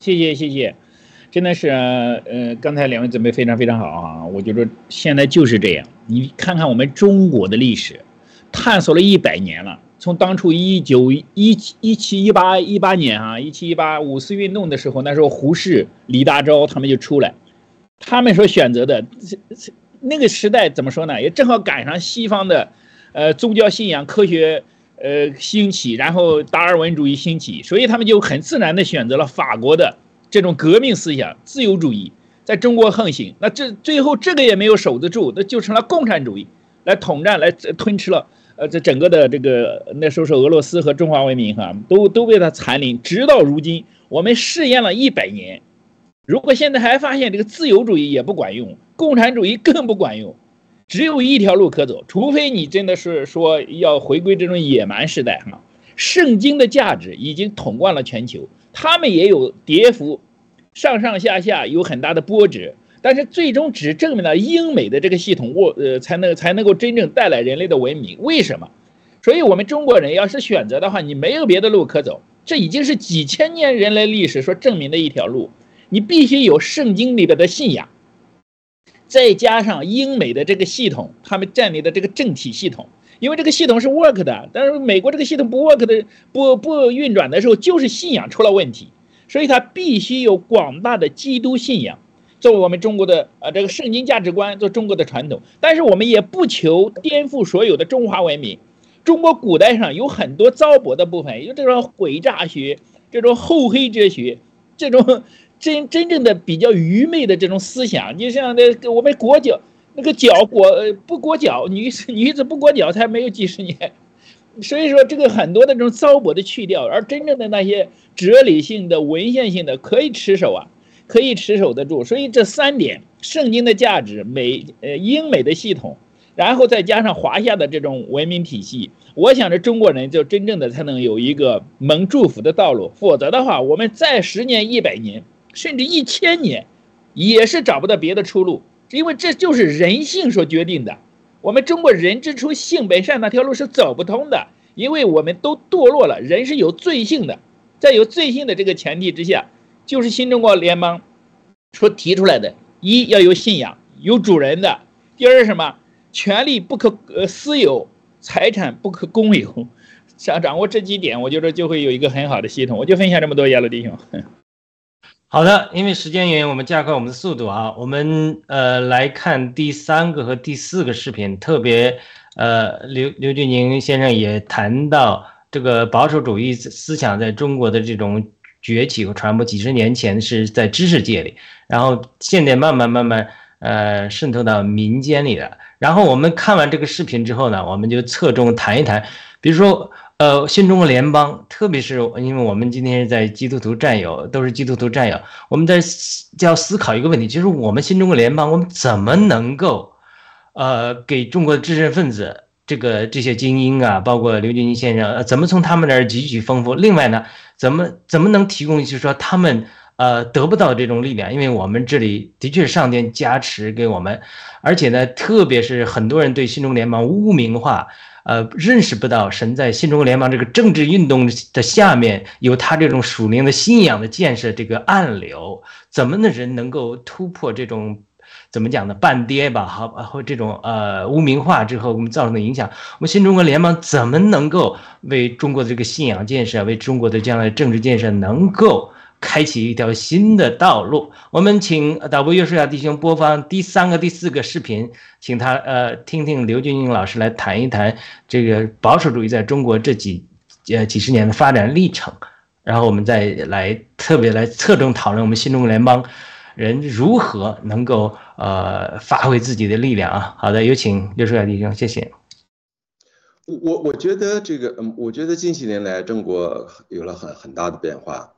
谢谢谢谢，真的是呃，刚才两位准备非常非常好啊。我觉得现在就是这样，你看看我们中国的历史，探索了一百年了，从当初一九一一七一八一八年啊，一七一八五四运动的时候，那时候胡适、李大钊他们就出来，他们所选择的这这。那个时代怎么说呢？也正好赶上西方的，呃，宗教信仰、科学，呃，兴起，然后达尔文主义兴起，所以他们就很自然的选择了法国的这种革命思想、自由主义，在中国横行。那这最后这个也没有守得住，那就成了共产主义来统战、来吞吃了，呃，这整个的这个那时候是俄罗斯和中华文明哈，都都被他残领。直到如今，我们试验了一百年。如果现在还发现这个自由主义也不管用，共产主义更不管用，只有一条路可走，除非你真的是说要回归这种野蛮时代哈。圣经的价值已经统贯了全球，他们也有跌幅，上上下下有很大的波折，但是最终只证明了英美的这个系统，我呃才能才能够真正带来人类的文明。为什么？所以我们中国人要是选择的话，你没有别的路可走，这已经是几千年人类历史所证明的一条路。你必须有圣经里边的信仰，再加上英美的这个系统，他们建立的这个政体系统，因为这个系统是 work 的，但是美国这个系统不 work 的，不不运转的时候，就是信仰出了问题，所以它必须有广大的基督信仰，作为我们中国的呃这个圣经价值观，做中国的传统。但是我们也不求颠覆所有的中华文明，中国古代上有很多糟粕的部分，有这种诡诈学，这种厚黑哲学，这种。真真正的比较愚昧的这种思想，你像那我们裹脚那个脚裹不裹脚，女女子不裹脚才没有几十年，所以说这个很多的这种糟粕的去掉，而真正的那些哲理性的、文献性的可以持守啊，可以持守得住。所以这三点，圣经的价值、美呃英美的系统，然后再加上华夏的这种文明体系，我想着中国人就真正的才能有一个蒙祝福的道路，否则的话，我们再十年、一百年。甚至一千年，也是找不到别的出路，因为这就是人性所决定的。我们中国人之初性本善那条路是走不通的，因为我们都堕落了，人是有罪性的。在有罪性的这个前提之下，就是新中国联邦所提出来的：一要有信仰，有主人的；第二是什么？权利不可呃私有，财产不可公有。想掌握这几点，我觉得就会有一个很好的系统。我就分享这么多，亚罗弟兄。好的，因为时间原因，我们加快我们的速度啊。我们呃来看第三个和第四个视频，特别呃刘刘俊宁先生也谈到这个保守主义思想在中国的这种崛起和传播，几十年前是在知识界里，然后现在慢慢慢慢呃渗透到民间里了。然后我们看完这个视频之后呢，我们就侧重谈一谈，比如说呃，新中国联邦，特别是因为我们今天是在基督徒战友，都是基督徒战友，我们在就要思考一个问题，就是我们新中国联邦，我们怎么能够，呃，给中国的知识分子，这个这些精英啊，包括刘俊金先生，呃怎么从他们那儿汲取丰富？另外呢，怎么怎么能提供，就是说他们呃得不到这种力量？因为我们这里的确是上天加持给我们，而且呢，特别是很多人对新中国联邦污名化。呃，认识不到神在新中国联邦这个政治运动的下面有他这种属灵的信仰的建设这个暗流，怎么的人能够突破这种怎么讲呢？半跌吧，好，或这种呃污名化之后我们造成的影响，我们新中国联邦怎么能够为中国的这个信仰建设，为中国的将来政治建设能够？开启一条新的道路。我们请导播约书亚弟兄播放第三个、第四个视频，请他呃听听刘俊英老师来谈一谈这个保守主义在中国这几呃几十年的发展历程，然后我们再来特别来侧重讨论我们新中国联邦人如何能够呃发挥自己的力量啊。好的，有请约书亚弟兄，谢谢。我我我觉得这个嗯，我觉得近几年来中国有了很很大的变化。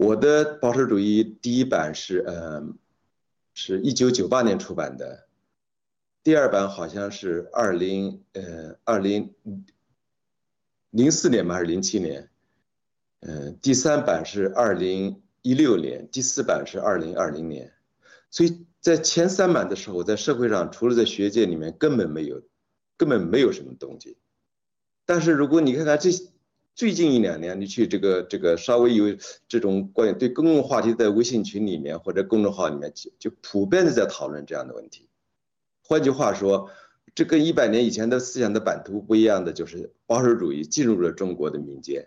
我的保守主义第一版是，嗯，是一九九八年出版的，第二版好像是二零，呃，二零零四年吧，还是零七年？嗯，第三版是二零一六年，第四版是二零二零年。所以在前三版的时候，在社会上除了在学界里面根本没有，根本没有什么动静。但是如果你看看这。最近一两年，你去这个这个稍微有这种关于对公共话题，在微信群里面或者公众号里面，就就普遍的在讨论这样的问题。换句话说，这跟一百年以前的思想的版图不一样的，就是保守主义进入了中国的民间。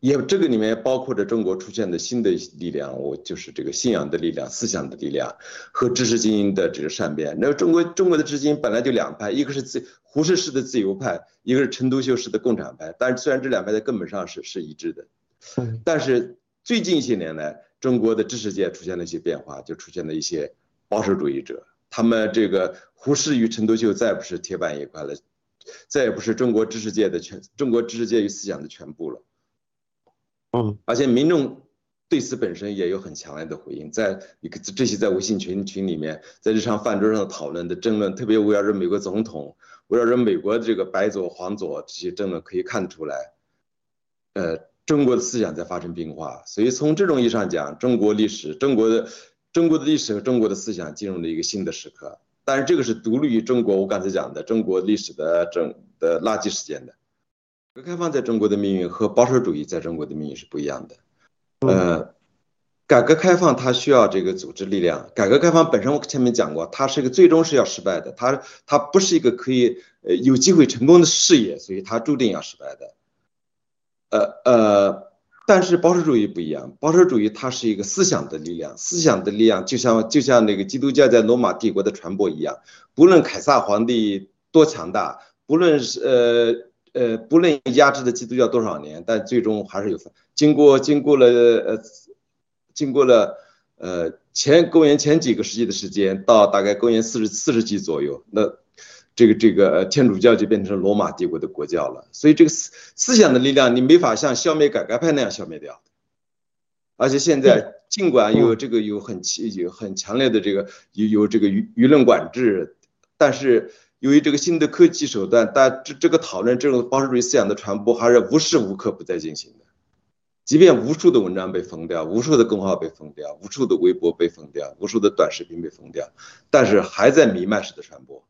也这个里面包括着中国出现的新的力量，我就是这个信仰的力量、思想的力量和知识精英的这个善变。那中国中国的知识精英本来就两派，一个是自胡适式的自由派，一个是陈独秀式的共产派。但是虽然这两派在根本上是是一致的，但是最近一些年来，中国的知识界出现了一些变化，就出现了一些保守主义者。他们这个胡适与陈独秀再不是铁板一块了，再也不是中国知识界的全中国知识界与思想的全部了。嗯，而且民众对此本身也有很强烈的回应，在一个这些在微信群群里面，在日常饭桌上讨论的争论，特别围绕着美国总统，围绕着美国的这个白左黄左这些争论，可以看出来，呃，中国的思想在发生变化。所以从这种意义上讲，中国历史、中国的中国的历史和中国的思想进入了一个新的时刻。但是这个是独立于中国，我刚才讲的中国历史的整的垃圾时间的。改革开放在中国的命运和保守主义在中国的命运是不一样的。呃，改革开放它需要这个组织力量。改革开放本身我前面讲过，它是一个最终是要失败的，它它不是一个可以呃有机会成功的事业，所以它注定要失败的。呃呃，但是保守主义不一样，保守主义它是一个思想的力量，思想的力量就像就像那个基督教在罗马帝国的传播一样，不论凯撒皇帝多强大，不论是呃。呃，不论压制的基督教多少年，但最终还是有经过经过了呃，经过了呃前公元前几个世纪的时间，到大概公元四十四世纪左右，那这个这个天主教就变成罗马帝国的国教了。所以这个思思想的力量，你没法像消灭改革派那样消灭掉。而且现在尽管有这个有很强有很强烈的这个有有这个舆舆论管制，但是。由于这个新的科技手段，但这这个讨论这种保守主义思想的传播还是无时无刻不在进行的。即便无数的文章被封掉，无数的公号被封掉，无数的微博被封掉，无数的短视频被封掉，但是还在弥漫式的传播。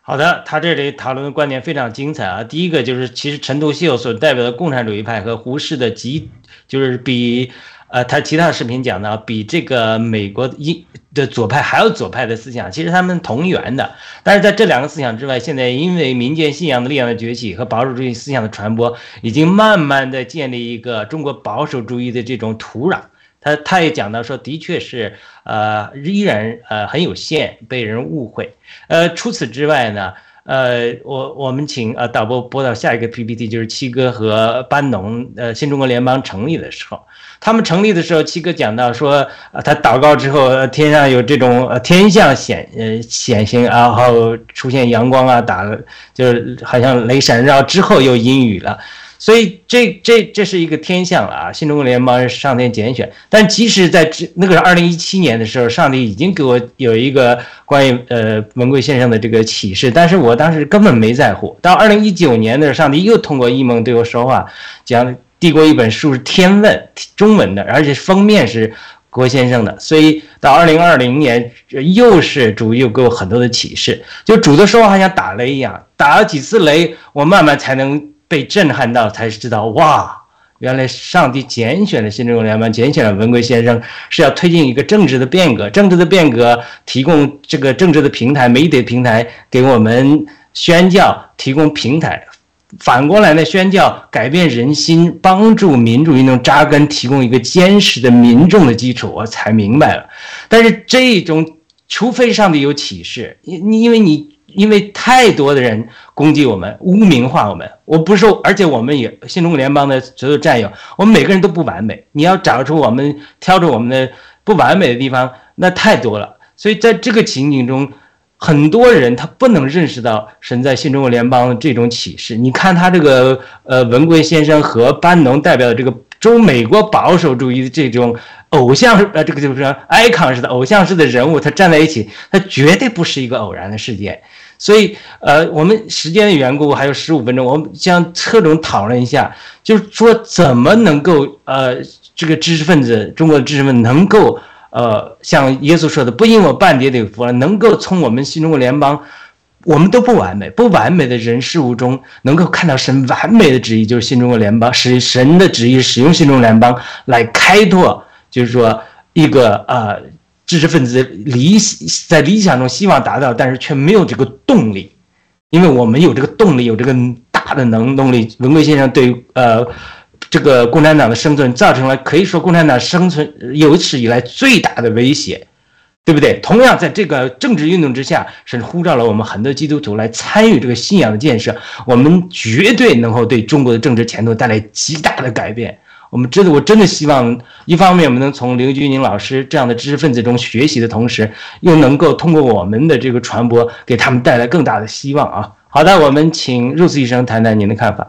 好的，他这里讨论的观点非常精彩啊。第一个就是，其实陈独秀所代表的共产主义派和胡适的极，就是比。呃，他其他视频讲呢，比这个美国一的左派还要左派的思想，其实他们同源的。但是在这两个思想之外，现在因为民间信仰的力量的崛起和保守主义思想的传播，已经慢慢的建立一个中国保守主义的这种土壤。他他也讲到说，的确是呃依然呃很有限，被人误会。呃，除此之外呢，呃，我我们请呃导播播到下一个 PPT，就是七哥和班农呃新中国联邦成立的时候，他们成立的时候，七哥讲到说，呃，他祷告之后，天上有这种呃天象显呃显形，然后出现阳光啊，打就是好像雷闪，然后之后又阴雨了。所以这这这是一个天象了啊！新中国联邦是上天拣选，但即使在这那个是二零一七年的时候，上帝已经给我有一个关于呃文贵先生的这个启示，但是我当时根本没在乎。到二零一九年的时候上帝又通过异梦对我说话，讲递过一本书是《天问》中文的，而且封面是郭先生的。所以到二零二零年，又是主又给我很多的启示，就主的说话好像打雷一样，打了几次雷，我慢慢才能。被震撼到，才知道哇，原来上帝拣选了新中国联邦，拣选了文贵先生，是要推进一个政治的变革，政治的变革，提供这个政治的平台，媒体平台给我们宣教提供平台，反过来呢，宣教改变人心，帮助民主运动扎根，提供一个坚实的民众的基础，我才明白了。但是这种，除非上帝有启示，因因为你。因为太多的人攻击我们，污名化我们。我不是说，而且我们也新中国联邦的所有战友，我们每个人都不完美。你要找出我们，挑出我们的不完美的地方，那太多了。所以在这个情景中，很多人他不能认识到神在新中国联邦的这种启示。你看他这个呃文贵先生和班农代表的这个中美国保守主义的这种偶像呃这个就是说 icon 式的偶像式的人物，他站在一起，他绝对不是一个偶然的事件。所以，呃，我们时间的缘故还有十五分钟，我们将侧重讨论一下，就是说怎么能够，呃，这个知识分子，中国的知识分子能够，呃，像耶稣说的，不因我半点的福，能够从我们新中国联邦，我们都不完美，不完美的人事物中，能够看到神完美的旨意，就是新中国联邦，使神的旨意使用新中国联邦来开拓，就是说一个，呃。知识分子理在理想中希望达到，但是却没有这个动力，因为我们有这个动力，有这个大的能动力。文贵先生对呃这个共产党的生存造成了可以说共产党生存有史以来最大的威胁，对不对？同样在这个政治运动之下，甚至呼召了我们很多基督徒来参与这个信仰的建设，我们绝对能够对中国的政治前途带来极大的改变。我们真的，我真的希望，一方面我们能从刘军宁老师这样的知识分子中学习的同时，又能够通过我们的这个传播，给他们带来更大的希望啊！好的，我们请 Rose 医生谈谈您的看法。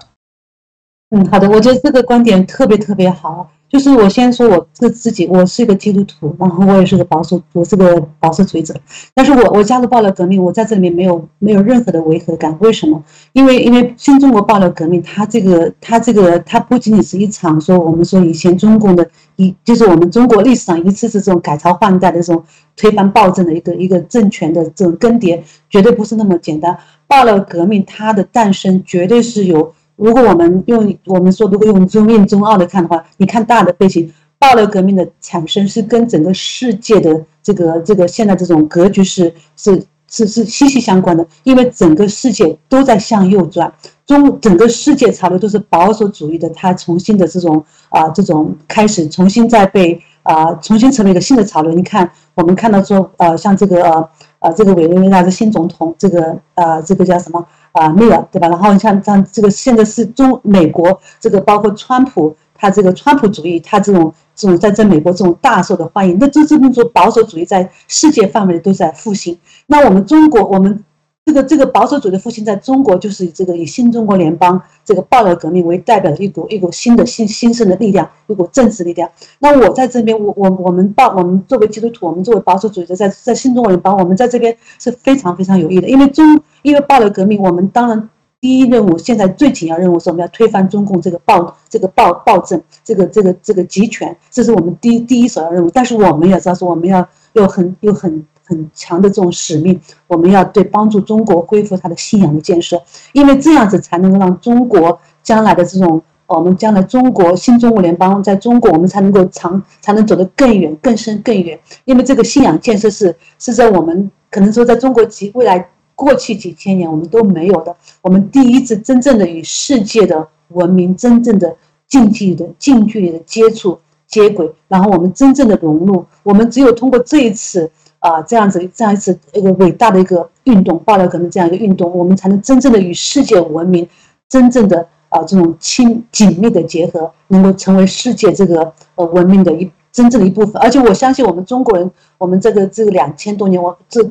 嗯，好的，我觉得这个观点特别特别好。就是我先说我自自己，我是一个基督徒，然后我也是个保守，我是个保守主义者。但是我我加入爆料革命，我在这里面没有没有任何的违和感。为什么？因为因为新中国爆料革命，它这个它这个它不仅仅是一场说我们说以前中共的一就是我们中国历史上一次次这种改朝换代的这种推翻暴政的一个一个政权的这种更迭，绝对不是那么简单。爆料革命它的诞生绝对是有。如果我们用我们说，如果用中印中澳的看的话，你看大的背景，爆料革命的产生是跟整个世界的这个这个现在这种格局是是是是息息相关的，因为整个世界都在向右转，中整个世界潮流都是保守主义的，它重新的这种啊这种开始重新再被啊重新成为一个新的潮流。你看，我们看到说呃像这个呃啊这个委内瑞拉的新总统，这个呃这个叫什么？啊，梅尔对吧？然后你像像这个现在是中美国这个包括川普，他这个川普主义，他这种这种在在美国这种大受的欢迎，那这这么多保守主义在世界范围都在复兴。那我们中国，我们这个这个保守主义的复兴，在中国就是以这个以新中国联邦这个爆料革命为代表的一股一股新的新新生的力量，一股政治力量。那我在这边，我我我们报我们作为基督徒，我们作为保守主义者，在在新中国联邦，我们在这边是非常非常有益的，因为中。因为暴了革命，我们当然第一任务，现在最紧要任务是我们要推翻中共这个暴这个暴暴政，这个这个这个集权，这是我们第第一首要任务。但是我们也知道说，我们要有很有很很强的这种使命，我们要对帮助中国恢复它的信仰的建设，因为这样子才能够让中国将来的这种我们将来中国新中国联邦在中国，我们才能够长才能走得更远更深更远。因为这个信仰建设是是在我们可能说在中国及未来。过去几千年我们都没有的，我们第一次真正的与世界的文明真正的近距离的近距离的接触接轨，然后我们真正的融入，我们只有通过这一次，啊这样子这样一次一个伟大的一个运动，爆料革命这样一个运动，我们才能真正的与世界文明真正的啊这种亲紧密的结合，能够成为世界这个呃文明的一真正的一部分。而且我相信我们中国人，我们这个这个两千多年，我这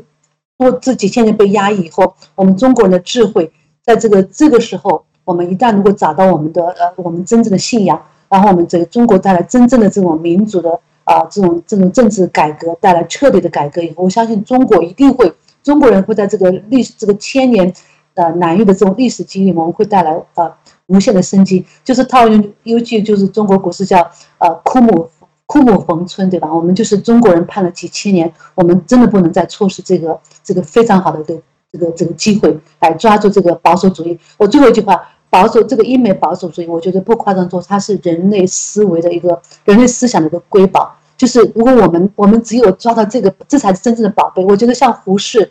多这几千年被压抑以后，我们中国人的智慧，在这个这个时候，我们一旦如果找到我们的呃我们真正的信仰。然后我们这个中国带来真正的这种民主的啊，这种这种政治改革，带来彻底的改革以后，我相信中国一定会，中国人会在这个历史这个千年呃难遇的这种历史机遇里面，会带来呃无限的生机。就是套用一句，就是中国古诗叫呃枯木枯木逢春，对吧？我们就是中国人盼了几千年，我们真的不能再错失这个这个非常好的一个这个这个机会，来抓住这个保守主义。我最后一句话。保守这个英美保守主义，我觉得不夸张说，它是人类思维的一个人类思想的一个瑰宝。就是如果我们我们只有抓到这个，这才是真正的宝贝。我觉得像胡适，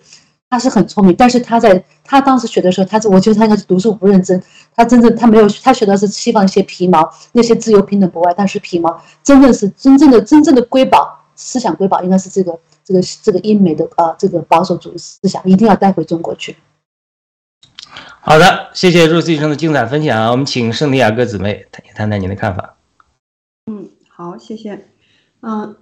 他是很聪明，但是他在他当时学的时候，他是我觉得他应该是读书不认真。他真正他没有他学的是西方一些皮毛，那些自由平等博爱，但是皮毛真正是真正的真正的瑰宝思想瑰宝，应该是这个这个这个英美的啊这个保守主义思想，一定要带回中国去。好的，谢谢入思医生的精彩分享。我们请圣地亚哥姊妹谈谈谈您的看法。嗯，好，谢谢。嗯，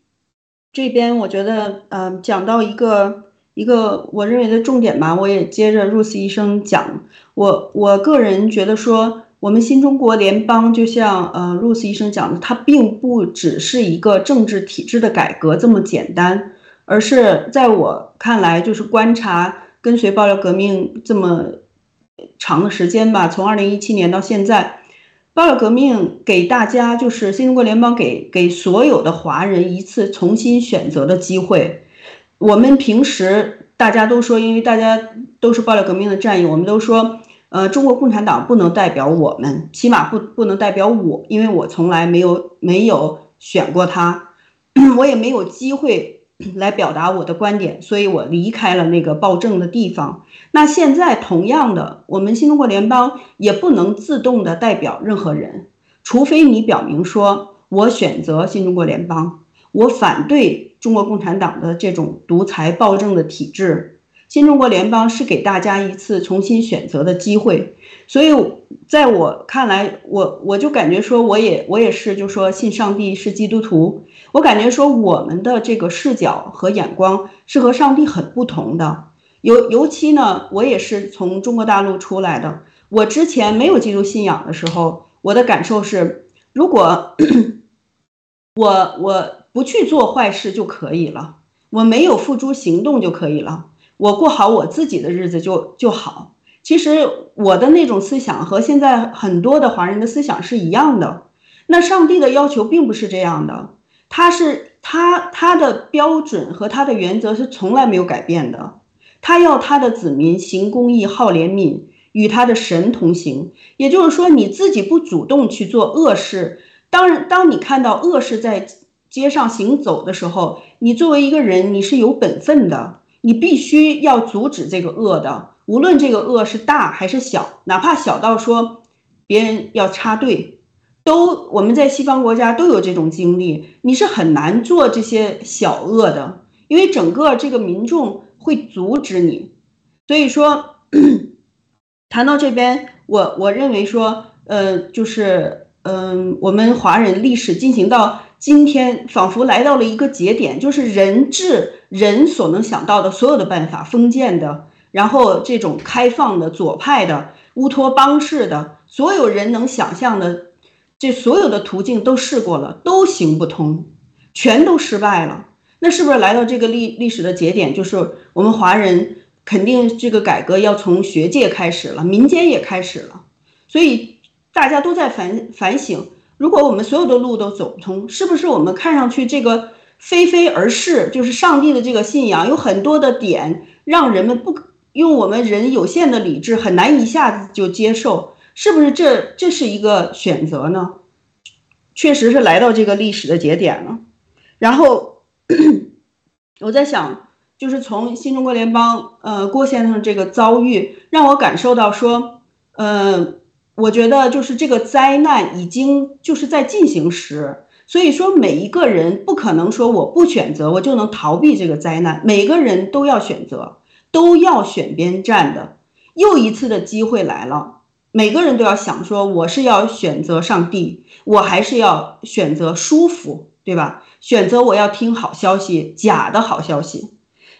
这边我觉得，嗯，讲到一个一个我认为的重点吧，我也接着入思医生讲。我我个人觉得说，我们新中国联邦就像呃入思医生讲的，它并不只是一个政治体制的改革这么简单，而是在我看来，就是观察跟随爆料革命这么。长的时间吧，从二零一七年到现在，爆料革命给大家就是新中国联邦给给所有的华人一次重新选择的机会。我们平时大家都说，因为大家都是爆料革命的战友，我们都说，呃，中国共产党不能代表我们，起码不不能代表我，因为我从来没有没有选过他，我也没有机会。来表达我的观点，所以我离开了那个暴政的地方。那现在同样的，我们新中国联邦也不能自动的代表任何人，除非你表明说，我选择新中国联邦，我反对中国共产党的这种独裁暴政的体制。新中国联邦是给大家一次重新选择的机会，所以在我看来，我我就感觉说，我也我也是，就说信上帝是基督徒，我感觉说我们的这个视角和眼光是和上帝很不同的。尤尤其呢，我也是从中国大陆出来的，我之前没有基督信仰的时候，我的感受是，如果 我我不去做坏事就可以了，我没有付诸行动就可以了。我过好我自己的日子就就好。其实我的那种思想和现在很多的华人的思想是一样的。那上帝的要求并不是这样的，他是他他的标准和他的原则是从来没有改变的。他要他的子民行公义、好怜悯，与他的神同行。也就是说，你自己不主动去做恶事，当然，当你看到恶事在街上行走的时候，你作为一个人，你是有本分的。你必须要阻止这个恶的，无论这个恶是大还是小，哪怕小到说别人要插队，都我们在西方国家都有这种经历，你是很难做这些小恶的，因为整个这个民众会阻止你。所以说，谈到这边，我我认为说，呃，就是嗯，我们华人历史进行到。今天仿佛来到了一个节点，就是人治人所能想到的所有的办法，封建的，然后这种开放的左派的乌托邦式的，所有人能想象的，这所有的途径都试过了，都行不通，全都失败了。那是不是来到这个历历史的节点，就是我们华人肯定这个改革要从学界开始了，民间也开始了，所以大家都在反反省。如果我们所有的路都走不通，是不是我们看上去这个非非而是，就是上帝的这个信仰有很多的点，让人们不用我们人有限的理智很难一下子就接受，是不是这这是一个选择呢？确实是来到这个历史的节点了。然后我在想，就是从新中国联邦呃郭先生这个遭遇，让我感受到说，呃。我觉得就是这个灾难已经就是在进行时，所以说，每一个人不可能说我不选择，我就能逃避这个灾难。每个人都要选择，都要选边站的。又一次的机会来了，每个人都要想说，我是要选择上帝，我还是要选择舒服，对吧？选择我要听好消息，假的好消息。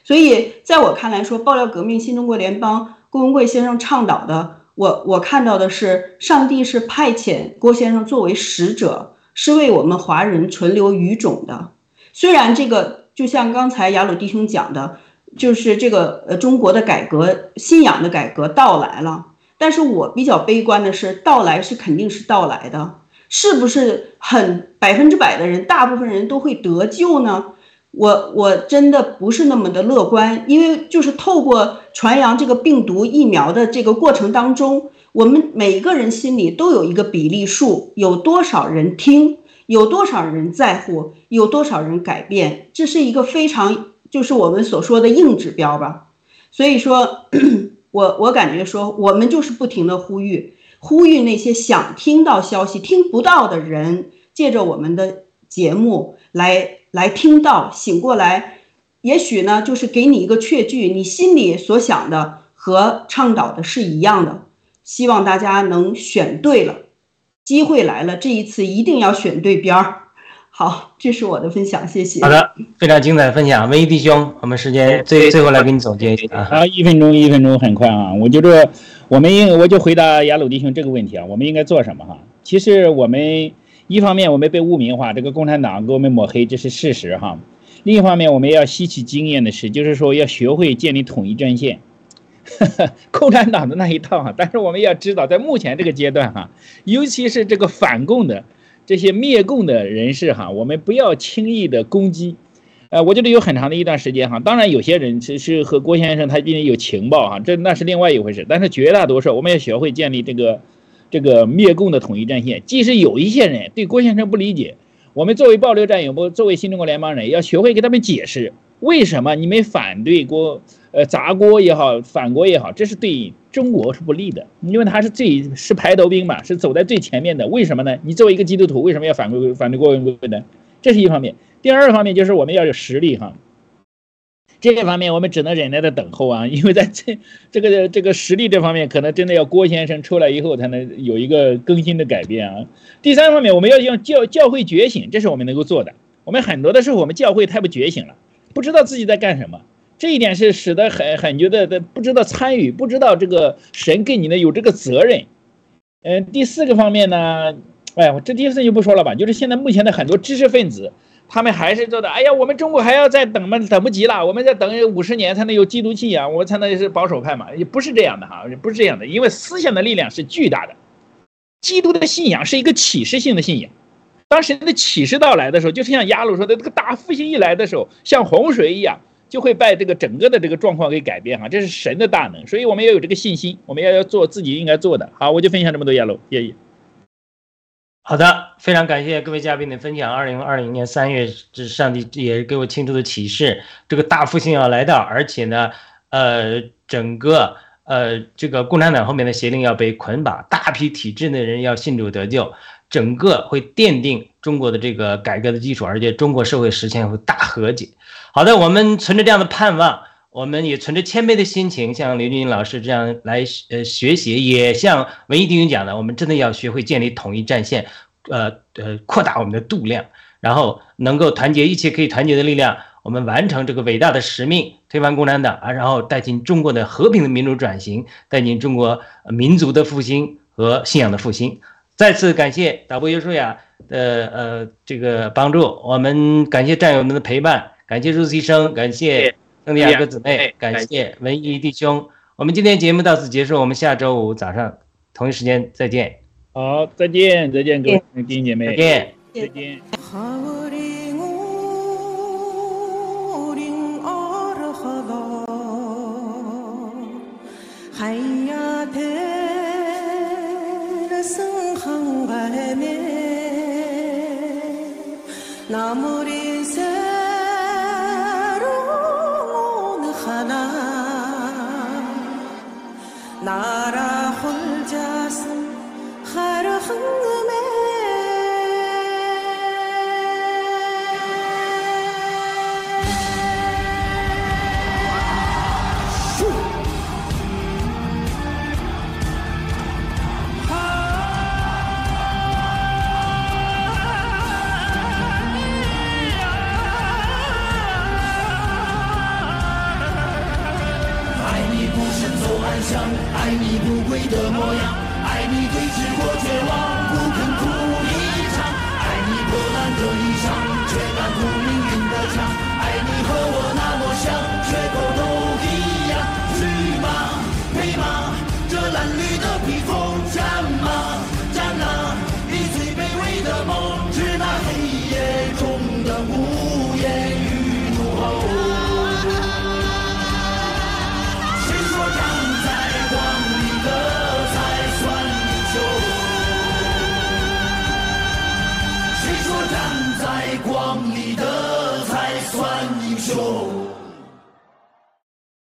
所以，在我看来说，爆料革命新中国联邦，郭文贵先生倡导的，我我看到的是，上帝是派遣郭先生作为使者。是为我们华人存留余种的。虽然这个就像刚才雅鲁弟兄讲的，就是这个呃中国的改革信仰的改革到来了，但是我比较悲观的是，到来是肯定是到来的，是不是很百分之百的人，大部分人都会得救呢？我我真的不是那么的乐观，因为就是透过传扬这个病毒疫苗的这个过程当中。我们每个人心里都有一个比例数，有多少人听，有多少人在乎，有多少人改变，这是一个非常就是我们所说的硬指标吧。所以说，我我感觉说，我们就是不停的呼吁，呼吁那些想听到消息听不到的人，借着我们的节目来来听到，醒过来，也许呢，就是给你一个确据，你心里所想的和倡导的是一样的。希望大家能选对了，机会来了，这一次一定要选对边儿。好，这是我的分享，谢谢。好的，非常精彩的分享，文艺弟兄，我们时间最最后来给你总结一下啊，一分钟，一分钟很快啊。我觉得我们应我就回答雅鲁弟兄这个问题啊，我们应该做什么哈？其实我们一方面我们被污名化，这个共产党给我们抹黑，这是事实哈。另一方面，我们要吸取经验的是，就是说要学会建立统一战线。共产党的那一套哈，但是我们要知道，在目前这个阶段哈，尤其是这个反共的这些灭共的人士哈，我们不要轻易的攻击。呃，我觉得有很长的一段时间哈，当然有些人是是和郭先生他毕竟有情报哈，这那是另外一回事。但是绝大多数我们要学会建立这个这个灭共的统一战线。即使有一些人对郭先生不理解，我们作为爆料战友，不作为新中国联邦人，要学会给他们解释为什么你们反对郭。呃，砸锅也好，反锅也好，这是对中国是不利的，因为他是最是排头兵嘛，是走在最前面的。为什么呢？你作为一个基督徒，为什么要反对反对郭文贵呢？这是一方面。第二方面就是我们要有实力哈。这一方面我们只能忍耐的等候啊，因为在这这个这个实力这方面，可能真的要郭先生出来以后才能有一个更新的改变啊。第三方面，我们要用教教会觉醒，这是我们能够做的。我们很多的时候，我们教会太不觉醒了，不知道自己在干什么。这一点是使得很很觉得的不知道参与，不知道这个神给你的有这个责任。嗯，第四个方面呢，哎，我这第四就不说了吧。就是现在目前的很多知识分子，他们还是做的，哎呀，我们中国还要再等吗？等不及了，我们再等五十年才能有基督信仰，我们才能是保守派嘛？也不是这样的哈，不是这样的，因为思想的力量是巨大的。基督的信仰是一个启示性的信仰，当神的启示到来的时候，就是像亚鲁说的，这个大复兴一来的时候，像洪水一样。就会把这个整个的这个状况给改变哈，这是神的大能，所以我们要有这个信心，我们要要做自己应该做的。好，我就分享这么多，亚楼谢谢。好的，非常感谢各位嘉宾的分享。二零二零年三月，这上帝也是给我清楚的启示，这个大复兴要来到，而且呢，呃，整个呃这个共产党后面的邪灵要被捆绑，大批体制内人要信主得救，整个会奠定中国的这个改革的基础，而且中国社会实现会大和解。好的，我们存着这样的盼望，我们也存着谦卑的心情，像刘军老师这样来呃学习，也像文艺弟兄讲的，我们真的要学会建立统一战线，呃呃，扩大我们的度量，然后能够团结一切可以团结的力量，我们完成这个伟大的使命，推翻共产党啊，然后带进中国的和平的民主转型，带进中国民族的复兴和信仰的复兴。再次感谢导播约书亚的呃这个帮助，我们感谢战友们的陪伴。感谢入西生，感谢兄弟亚哥姊妹，感谢文艺弟兄。我们今天节目到此结束，我们下周五早上同一时间再见。好，再见，再见，各位弟姐妹，再见，再见。나무리 새. not Nara. 鬼的模样。